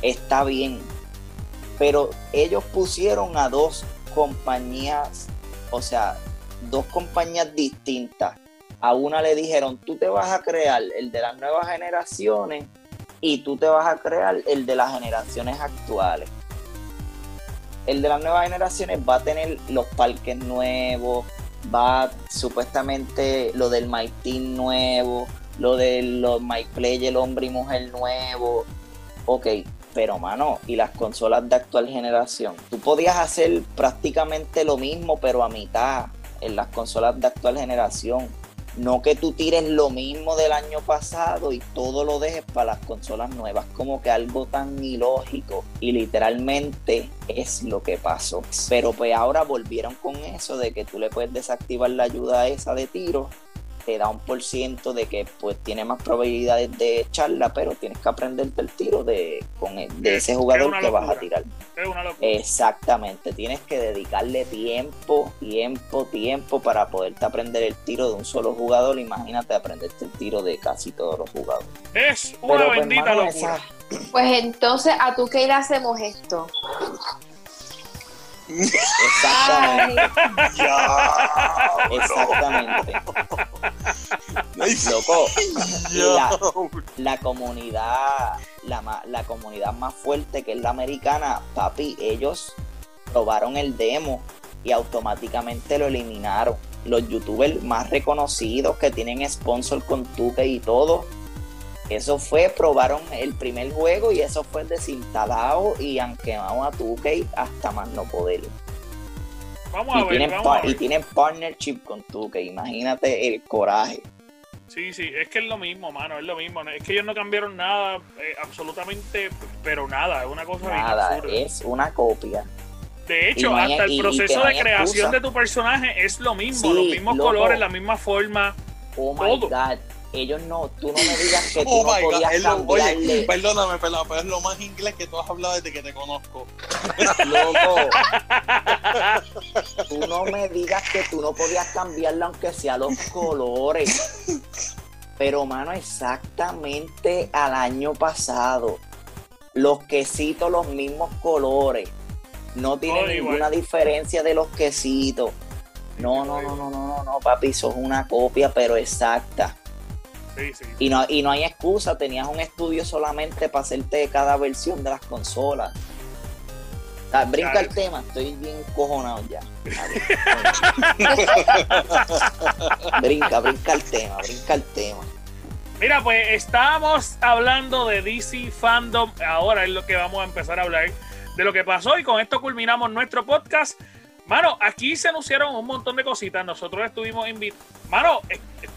Está bien. Pero ellos pusieron a dos compañías, o sea, dos compañías distintas. A una le dijeron, tú te vas a crear el de las nuevas generaciones y tú te vas a crear el de las generaciones actuales. El de las nuevas generaciones va a tener los parques nuevos, va supuestamente lo del My nuevo, lo de los My el hombre y mujer nuevo. Ok, pero mano, y las consolas de actual generación. Tú podías hacer prácticamente lo mismo, pero a mitad en las consolas de actual generación. No que tú tires lo mismo del año pasado y todo lo dejes para las consolas nuevas, como que algo tan ilógico y literalmente es lo que pasó. Pero pues ahora volvieron con eso de que tú le puedes desactivar la ayuda esa de tiro te da un por ciento de que pues tiene más probabilidades de echarla, pero tienes que aprenderte el tiro de, con de ese jugador que vas a tirar. Exactamente, tienes que dedicarle tiempo, tiempo, tiempo para poderte aprender el tiro de un solo jugador. Imagínate aprenderte el tiro de casi todos los jugadores. Es una pues, bendita locura. Pues entonces, ¿a tú qué le hacemos esto? Exactamente. Exactamente. Loco. La, comunidad, la, la comunidad más fuerte que es la americana, papi, ellos probaron el demo y automáticamente lo eliminaron. Los youtubers más reconocidos que tienen sponsor con Tuque y todo eso fue, probaron el primer juego y eso fue desinstalado y han quemado a 2K hasta más no poder. Vamos a ver, Y tienen partnership con 2K, imagínate el coraje. Sí, sí, es que es lo mismo, mano, es lo mismo. Es que ellos no cambiaron nada, eh, absolutamente, pero nada, es una cosa Nada, es una copia. De hecho, hasta el proceso de creación de tu personaje es lo mismo, los mismos colores, la misma forma. Oh my god, ellos no, tú no me digas que tú oh no podías cambiarle. perdóname, pero, es lo más inglés que tú has hablado desde que te conozco. Loco, tú no me digas que tú no podías cambiarle aunque sea los colores. Pero, mano, exactamente al año pasado, los quesitos, los mismos colores. No tiene ninguna diferencia de los quesitos. No, no, no, no, no, no, no, papi, sos una copia, pero exacta. Y, no, y no hay excusa, tenías un estudio solamente para hacerte cada versión de las consolas. brinca el tema, estoy bien cojonado ya. brinca, brinca el tema, brinca el tema. Mira, pues estábamos hablando de DC Fandom, ahora es lo que vamos a empezar a hablar de lo que pasó y con esto culminamos nuestro podcast. Mano, aquí se anunciaron un montón de cositas. Nosotros estuvimos invitados. Mano,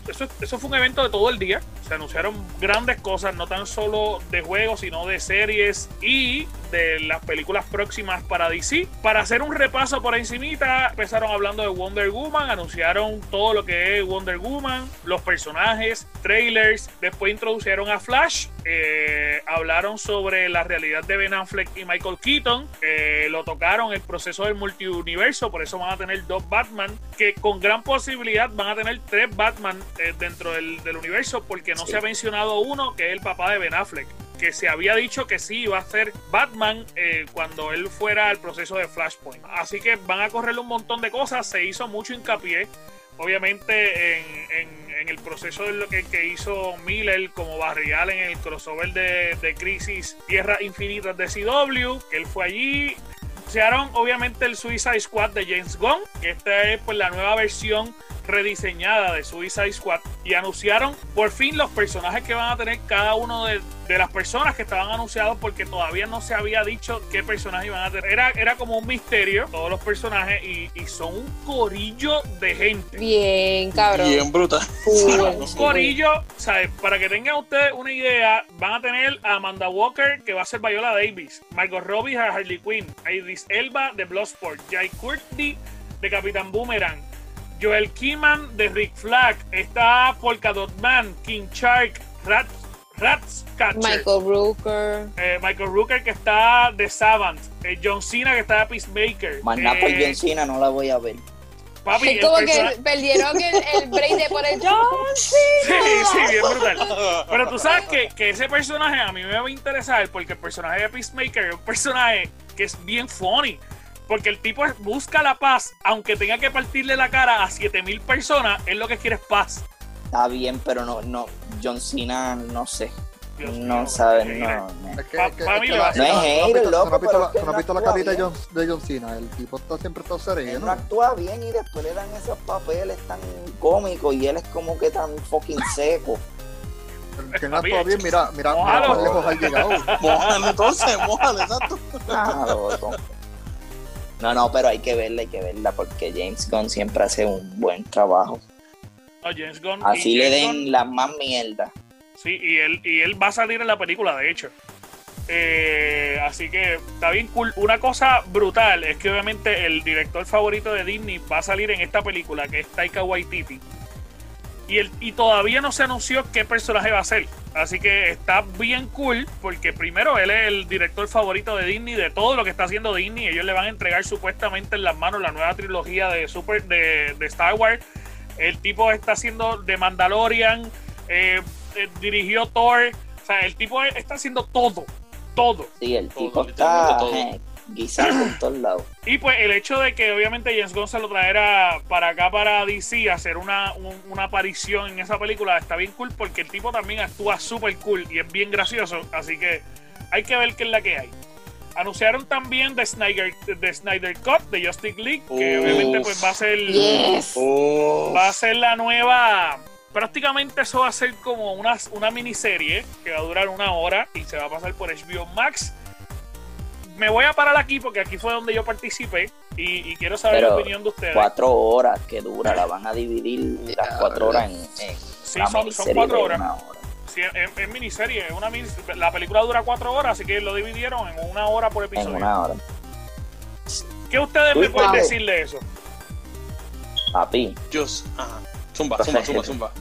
eso, eso fue un evento de todo el día. Se anunciaron grandes cosas, no tan solo de juegos, sino de series y de las películas próximas para DC. Para hacer un repaso por encimita, empezaron hablando de Wonder Woman, anunciaron todo lo que es Wonder Woman, los personajes, trailers, después introdujeron a Flash, eh, hablaron sobre la realidad de Ben Affleck y Michael Keaton, eh, lo tocaron el proceso del multiuniverso, por eso van a tener dos Batman, que con gran posibilidad van a tener tres Batman eh, dentro del, universo, porque no se ha mencionado uno que es el papá de Ben Affleck que se había dicho que sí iba a ser Batman eh, cuando él fuera al proceso de Flashpoint. Así que van a correr un montón de cosas. Se hizo mucho hincapié, obviamente, en, en el proceso de lo que, que hizo Miller como Barrial en el crossover de, de Crisis Tierra Infinitas de CW, que él fue allí. Anunciaron obviamente el Suicide Squad de James Gunn, que esta es pues la nueva versión rediseñada de Suicide Squad y anunciaron por fin los personajes que van a tener cada uno de, de las personas que estaban anunciados porque todavía no se había dicho qué personajes iban a tener. Era, era como un misterio todos los personajes y, y son un corillo de gente. Bien, cabrón. Bien brutal. Cool. Un corillo, ¿sabes? Para que tengan ustedes una idea, van a tener a Amanda Walker, que va a ser Viola Davis, Margot Robbie a Harley Quinn, a Idris Elba de Bloodsport, Jai Courtney de Capitán Boomerang, Joel Kiman de Rick Flag, está Polka Dot Man, King Shark, Rat, Ratscatcher, Michael Rooker. eh, Michael Rooker que está de Savant, eh, John Cena que está de Peacemaker. Más nada por eh, John Cena no la voy a ver. papi, Es como que perdieron el, el break de por el John Sí, sí, bien brutal. Pero tú sabes que, que ese personaje a mí me va a interesar porque el personaje de Peacemaker es un personaje que es bien funny. Porque el tipo es- busca la paz, aunque tenga que partirle la cara a 7000 personas, él lo que quiere es paz. Está bien, pero no, no, John Cena, no sé. Dios no mío, sabes, no. no. Es que, Pa- es que- pa' es mí que lo la- hace. No es la- hater, ¿tú no has visto- loco, ¿tú no visto pero la- es no has visto carita de bien. John, de John Cena? El tipo está siempre todo Él sereno. no actúa bien y después le dan esos papeles tan cómicos y él es como que tan fucking seco. Que no actúa bien, mira, mira, mira Mójalo. cuán lejos ha llegado. Mójale entonces, mójale, exacto. Ah, loco. No, no, pero hay que verla, hay que verla porque James Gunn siempre hace un buen trabajo. No, James Gunn. Así le James den Gunn- las más mierda. Sí, y él, y él va a salir en la película, de hecho. Eh, así que está bien cool. Una cosa brutal es que obviamente el director favorito de Disney va a salir en esta película, que es Taika Waititi. Y, el, y todavía no se anunció qué personaje va a ser. Así que está bien cool, porque primero él es el director favorito de Disney, de todo lo que está haciendo Disney. Ellos le van a entregar supuestamente en las manos la nueva trilogía de Super de, de Star Wars. El tipo está haciendo de Mandalorian, eh, eh, dirigió Thor. O sea, el tipo está haciendo todo, todo. Sí, el Todo, tipo está todo. Guisado por todos lados. Y pues el hecho de que obviamente James Gunn se lo traerá para acá, para DC, a hacer una, un- una aparición en esa película, está bien cool porque el tipo también actúa súper cool y es bien gracioso. Así que hay que ver qué es la que hay. Anunciaron también The Snyder, The Snyder Cut de Justice League, que Uf. obviamente pues va a ser... Yes. Oh, va a ser la nueva. Prácticamente eso va a ser como una, una miniserie que va a durar una hora y se va a pasar por HBO Max. Me voy a parar aquí porque aquí fue donde yo participé y, y quiero saber Pero la opinión de ustedes. Cuatro horas que dura, la van a dividir las cuatro horas en, en Sí, son- son cuatro de horas. hora. Sí, es, es miniserie, es una la película dura cuatro horas, así que lo dividieron en una hora por En episodio. una hora. ¿Qué ustedes me pueden decir de eso? Papi, Dios. Ajá. Zumba, zumba, zumba, zumba.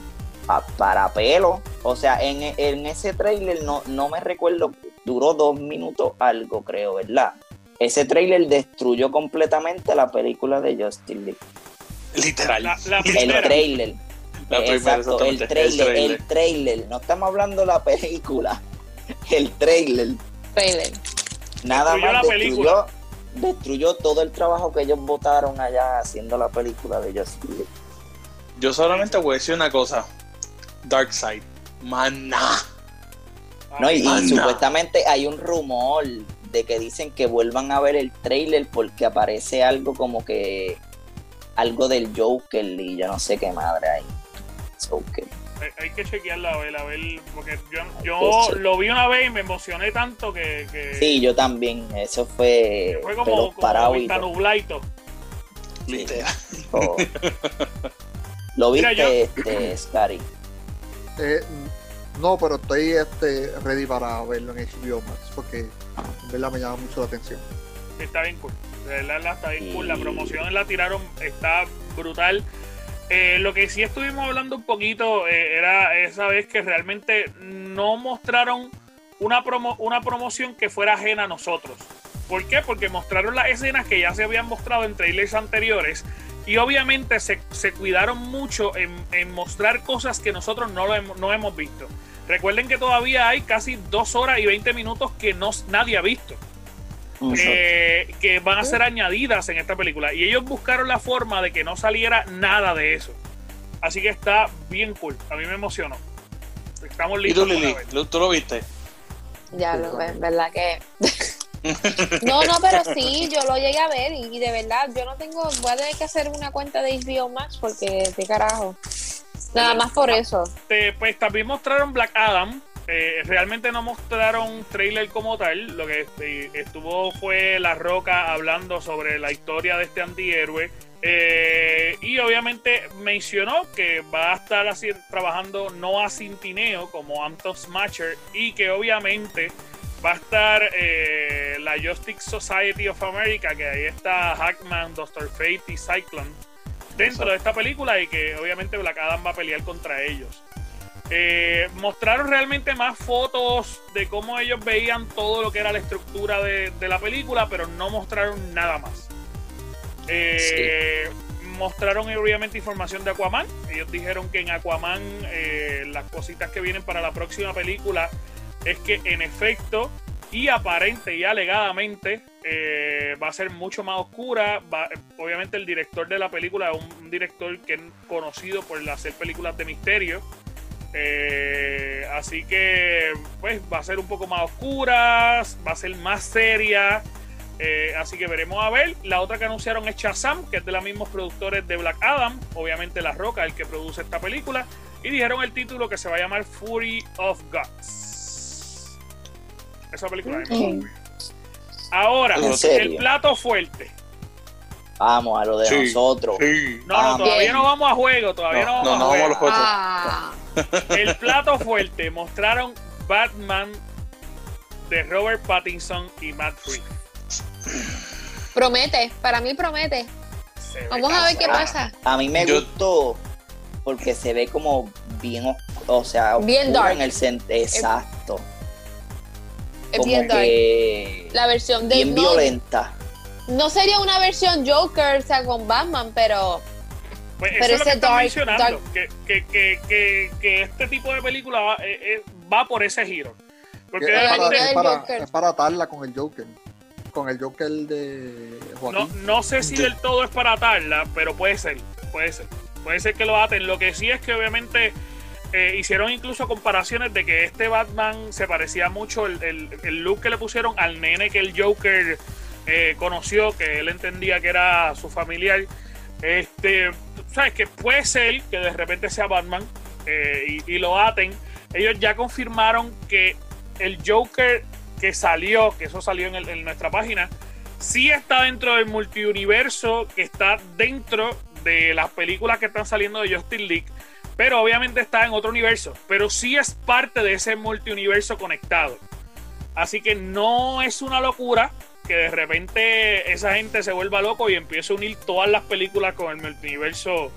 pa- para pelo. O sea, en, en ese trailer no, no me recuerdo, duró dos minutos algo, creo, ¿verdad? Ese trailer destruyó completamente la película de Justin League. Literal. La- la El trailer. La Exacto, el trailer, el el trailer. No estamos hablando de la película. El trailer. Trailer. Nada Destruyó más la destruyó, destruyó todo el trabajo que ellos votaron allá haciendo la película de Justin League. Yo solamente voy a decir una cosa. Darkseid. Maná. No, y, y Anda. supuestamente hay un rumor de que dicen que vuelvan a ver el trailer porque aparece algo como que algo del Joker y yo no sé qué madre hay. Joker. Hay, hay que chequearla a ver, a ver, porque yo, yo lo vi una vez y me emocioné tanto que, que Sí, yo también. Eso fue, fue como, como vista nublaito. Literal. Oh. Lo Mira, viste, yo- este, Scary. Eh, no, pero estoy este, ready para verlo en HBO Max porque en verdad me llama mucho la atención. Está bien cool. De verdad, la- está bien cool. La Y- promoción la tiraron, está brutal. Eh, lo que sí estuvimos hablando un poquito eh, era esa vez que realmente no mostraron una, promo, una promoción que fuera ajena a nosotros. ¿Por qué? Porque mostraron las escenas que ya se habían mostrado en trailers anteriores y obviamente se, se cuidaron mucho en, en mostrar cosas que nosotros no, lo hemos, no hemos visto. Recuerden que todavía hay casi dos horas y 20 minutos que no, nadie ha visto eh, que van a ser añadidas en esta película. Y ellos buscaron la forma de que no saliera nada de eso. Así que está bien cool. A mí me emocionó. Estamos ¿Y listos. tú, para Lili? ver. ¿Lo- ¿Tú lo viste? Ya lo ves, ¿verdad que? No, no, pero sí, yo lo llegué a ver y, y de verdad, yo no tengo, voy a tener que hacer una cuenta de HBO Max porque, ¿qué carajo? Nada más por eso. Este, pues también mostraron Black Adam. Eh, realmente no mostraron trailer como tal. Lo que eh, estuvo fue La Roca hablando sobre la historia de este antihéroe. Eh, y obviamente mencionó que va a estar así, trabajando Noah Cintineo como Anton Smasher y que obviamente va a estar eh, la Justice Society of America, que ahí está Hackman, Doctor Fate y Cyclone dentro de esta película y que obviamente Black Adam va a pelear contra ellos. Eh, mostraron realmente más fotos de cómo ellos veían todo lo que era la estructura de, de la película, pero no mostraron nada más. Eh, Mostraron obviamente información de Aquaman. Ellos dijeron que en Aquaman eh, las cositas que vienen para la próxima película es que en efecto y aparente y alegadamente eh, va a ser mucho más oscura. Obviamente el director de la película es un, un director que es conocido por hacer películas de misterio. Eh, así que pues va a ser un poco más oscura, va a ser más seria. Eh, así que veremos a ver. La otra que anunciaron es Shazam, que es de los mismos productores de Black Adam. Obviamente La Roca, el que produce esta película. Y dijeron el título que se va a llamar Fury of Gods. Esa película Mm. Ahora, ¿En el plato fuerte. Vamos a lo de Sí. nosotros. Sí. No, no, todavía bien. no vamos a juego, todavía no, No, vamos no, a no juego. vamos a los Ah, El plato fuerte mostraron Batman de Robert Pattinson y Matt Reeves. promete, para mí promete. Vamos a ver qué pasa. A mí me Yo- gustó porque se ve como bien, o sea, Bien oscuro dark. en el sen- exacto. Como que La versión de bien no, violenta. no sería una versión Joker, o sea, con Batman, pero Pues Pero eso es lo que ese están dark- mencionando, dark- que, que, que, que, que este tipo de película va, eh, eh, va por ese giro. Porque es, para, es, del para, Joker. es para atarla con el Joker. Con el Joker de no, Joaquín. no sé si del todo es para atarla, pero puede ser, puede ser. Puede ser que lo aten. Lo que sí es que obviamente eh, hicieron incluso comparaciones de que este Batman se parecía mucho el, el- el look que le pusieron al nene que el Joker eh, conoció, que él entendía que era su familiar. Este, sabes que puede ser que de repente sea Batman eh, y, lo aten. Ellos ya confirmaron que el Joker que salió, que eso salió en, nuestra página, sí está dentro del multiuniverso, que está dentro de las películas que están saliendo de Justice League, pero obviamente está en otro universo, pero sí es parte de ese multiuniverso conectado. Así que no es una locura que de repente esa gente se vuelva loco y empiece a unir todas las películas con el multiuniverso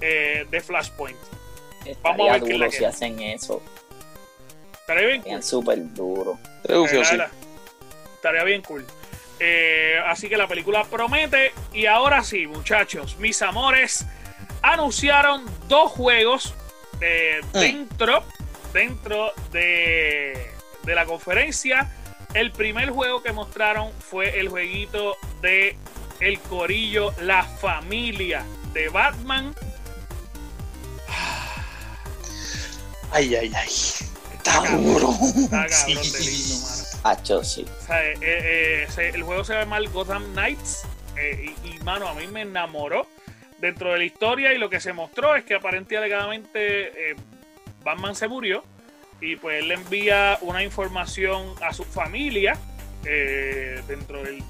eh, de Flashpoint. Vamos a ver la duro que si hacen eso. Estaría bien cool. Súper duro. Estaría bien cool. Eh, así que la película promete. Y ahora sí, muchachos, mis amores, anunciaron dos juegos eh, Mm. dentro, dentro de, de la conferencia. El primer juego que mostraron fue el jueguito de El Corillo, la familia de Batman. Ay, ay, ay. Está duro. Está cabrón de Sí. lindo, mano. Hacho, sí. O sea, eh, eh, el juego se llama Gotham Knights eh, y, y, mano, a mí me enamoró dentro de la historia y lo que se mostró es que aparentemente alegadamente eh, Batman se murió y pues él le envía una información a su familia eh, dentro del,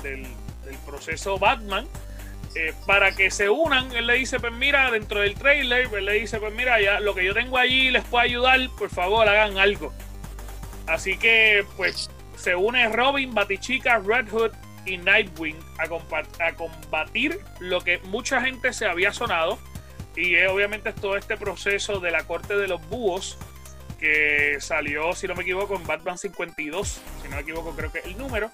proceso Batman eh, para que se unan. Él le dice, pues mira, dentro del trailer, él le dice, pues mira, ya lo que yo tengo allí les puedo ayudar, por favor, hagan algo. Así que, pues, se une Robin, Batichica, Red Hood y Nightwing a, a combatir lo que mucha gente se había sonado. Y es obviamente todo este proceso de la corte de los búhos que salió, si no me equivoco, en Batman 52. Si no me equivoco, creo que es el número.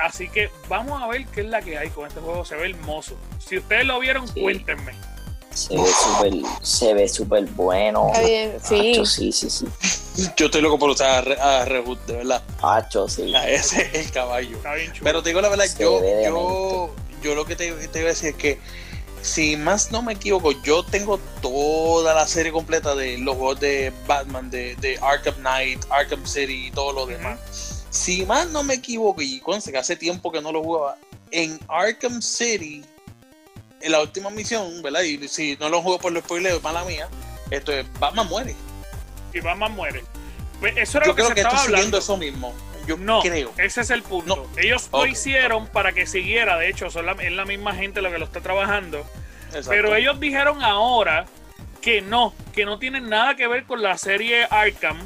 Así que vamos a ver qué es la que hay con este juego. Se ve hermoso. Si ustedes lo vieron, Sí. cuéntenme. Se ve súper, se ve súper bueno. Está bien, sí. Sí, sí, sí. Yo estoy loco por usar a, Re- a Reboot, de verdad. Hacho, sí. A ese es el caballo. Está bien chulo. Pero te digo la verdad, Se yo, yo, yo lo que te, te iba a decir es que si más no me equivoco, yo tengo toda la serie completa de los juegos de Batman, de, de Arkham Knight, Arkham City y todo lo demás. Si más no me equivoco, y conste que hace tiempo que no lo jugaba, en Arkham City, en la última misión, ¿verdad? Y si no lo juego por los spoilers, mala mía, esto es Batman muere. Y Batman muere. Pues eso era Yo lo que creo se que estaba estoy hablando. eso mismo. Yo No, creo. ese es el punto. No. Ellos lo hicieron para que siguiera, de hecho, son la, es la misma gente la que lo está trabajando. Exacto. Pero ellos dijeron ahora que no, que no tienen nada que ver con la serie Arkham,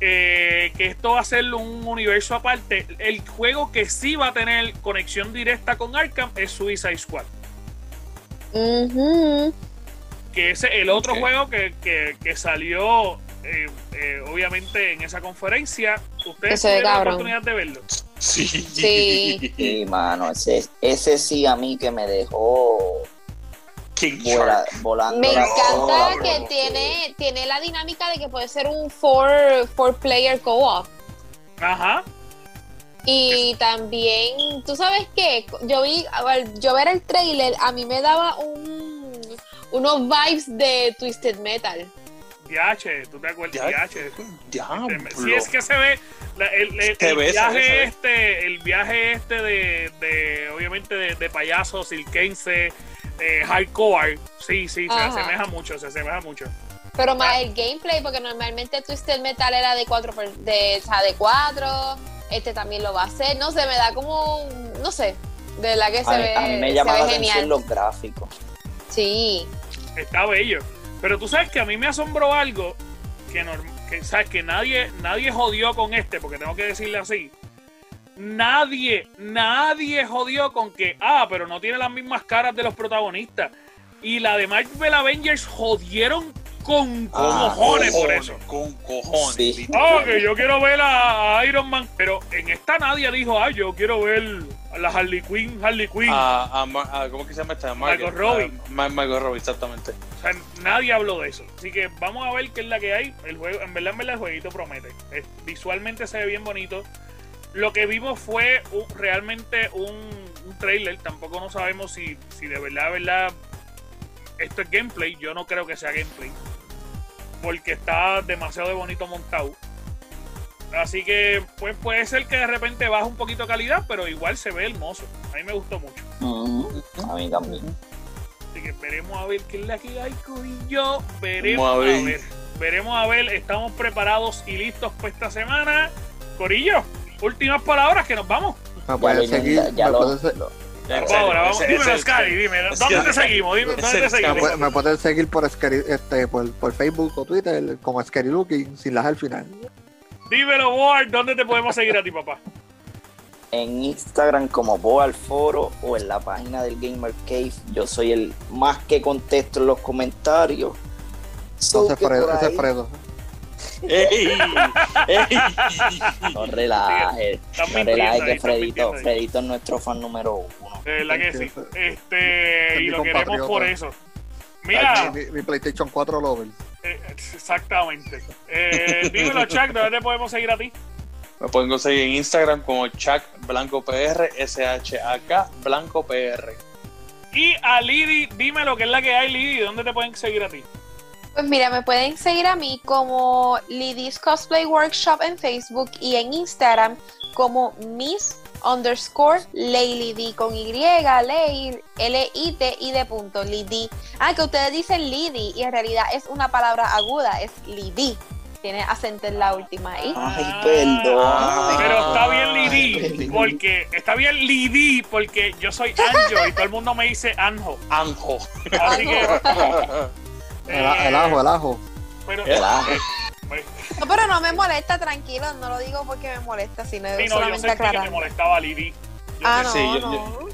eh, que esto va a ser un universo aparte. El juego que sí va a tener conexión directa con Arkham es Suicide Squad, Que es el otro juego que, que- que salió, eh, eh, obviamente, en esa conferencia. ¿Ustedes Que se ve tuvieron la cabrón. oportunidad de verlo? Sí. Sí. Sí, mano, ese, ese sí a mí que me dejó volando. Me encanta bola, que bro. tiene, tiene la dinámica de que puede ser un four, four player co-op. Ajá. Y también, ¿tú sabes qué? Yo vi, al yo ver el trailer, a mí me daba un, unos vibes de Twisted Metal. DH, ¿tú te acuerdas? Ya- DH. Diablo. Si es que se ve la- el, viaje este, el viaje este de, de obviamente de, de payasos, silkense, eh, hardcore, sí, sí, se Ajá. asemeja mucho, se asemeja mucho. Pero Ah. más el gameplay, porque normalmente Twisted Metal era de cuatro, per- de, o sea, de cuatro. Este también lo va a hacer. No sé, me da como, no sé, de verdad que se A ve, a mí me se llama ve la atención genial. los gráficos. Sí. Está bello. Pero tú sabes que a mí me asombró algo que, norm- que sabes que nadie, nadie jodió con este, porque tengo que decirle así. Nadie, nadie jodió con que, ah, pero no tiene las mismas caras de los protagonistas. Y la de Marvel Avengers jodieron con Ah, cojones por eso. Con cojones. Sí. Ah, que yo quiero ver a, a Iron Man. Pero en esta nadie dijo, ah, yo quiero ver a la Harley Quinn, Harley Quinn. A, a Mar- a- ¿Cómo que se llama esta? Margot Robbie. A Ma- Margot Robbie, exactamente. O sea, nadie habló de eso. Así que vamos a ver qué es la que hay. El juego, en verdad, en verdad, el jueguito promete. Es- visualmente se ve bien bonito. Lo que vimos fue un- realmente un, un trailer. Tampoco no sabemos si, si de verdad, de verdad, esto es gameplay. Yo no creo que sea gameplay. Porque está demasiado de bonito montado. Así que pues puede ser que de repente baje un poquito de calidad, pero igual se ve hermoso. A mí me gustó mucho. Ujú, A mí también. Así que veremos a ver qué es la que hay, Corillo. Veremos Vamos a a ver. ver. Veremos a ver. Estamos preparados y listos para esta semana. Corillo, últimas palabras que nos vamos. Me Ya pueden lo, seguir, ya me lo- pueden se- lo- Ahora, vamos. Dímelo, Sky, dime. ¿Dónde te seguimos? Dime, ese- ¿dónde te seguimos? pueden- me pueden seguir por, Scary- este, por, por Facebook o Twitter como Scary Looking sin las al final. Dímelo, Ward, ¿dónde te podemos seguir a ti, papá? En Instagram como Boal Foro o en la página del Gamer Cave. Yo soy el más que contesto en los comentarios. Entonces, Fredo, ese es Fredo. ¡Ey! ¡Ey! No relajes, no relajes que Fredito. Fredito es nuestro fan número uno. De verdad que sí. Este, Es y mi lo queremos por eso. Mira, Mi, mi PlayStation 4 Lover. eh, exactamente. Eh, dímelo, Chuck, ¿dónde te podemos seguir a ti? Me pueden conseguir en Instagram como Chuck Blanco PR, S-H-A-K Blanco PR. Y a Lidi, dime lo que es la que hay, Lidi, ¿dónde te pueden seguir a ti? Pues mira, me pueden seguir a mí como Lidis Cosplay Workshop en Facebook y en Instagram como Miss underscore Leilidi con Y, Leil, L-I-T y de punto, Lidi. Ah, que ustedes dicen Lidi y en realidad es una palabra aguda, es Lidi. Tiene acento en la última I. Ay, perdón. Ah, Pero está bien Lidi, porque está bien Lidi, porque yo soy Anjo y todo el mundo me dice Anjo. Anjo. Así que. El, el eh, ajo, el ajo. Pero, El ajo. eh, No, pero no me molesta, tranquilo, no lo digo porque me molesta, sino sí, no, yo solamente sentí que me molestaba Lidi. Yo Ah, sé- no, Sí, yo- no. yo-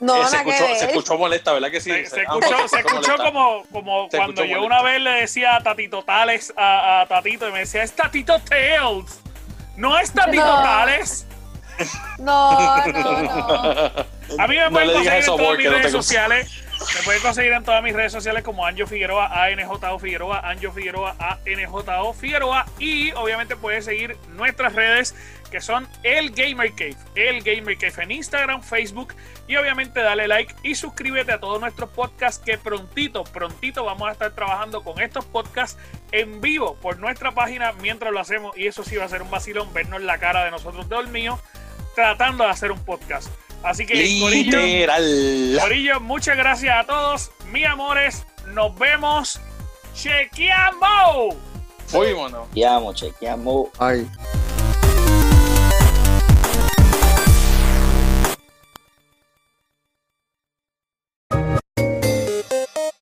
No, Eh, se, escuchó, se ver. escuchó molesta, ¿verdad que sí? Se, se Ah, escuchó, se escuchó como, como Se cuando escuchó yo molesta. una vez le decía a Tatito Tales a, a Tatito y me decía, es Tatito Tales. No es Tatito No. Tales. No, no, no. A mí me No pueden conseguir en eso todas mis redes sociales. Me pueden conseguir en todas mis redes sociales como Anjo Figueroa, ANJO Figueroa, Anjo Figueroa, ANJO Figueroa. Y obviamente puedes seguir nuestras redes que son el Gamer Cave, el Gamer Cave en Instagram, Facebook y obviamente dale like y suscríbete a todos nuestros podcasts que prontito, prontito vamos a estar trabajando con estos podcasts en vivo por nuestra página mientras lo hacemos y eso sí va a ser un vacilón vernos la cara de nosotros dormidos tratando de hacer un podcast. Así que Corillo, Literal. Corillo, muchas gracias a todos, mis amores, nos vemos. ¡Chequeamos! Fuímonos. Chequeamos, chequeamos. Ay.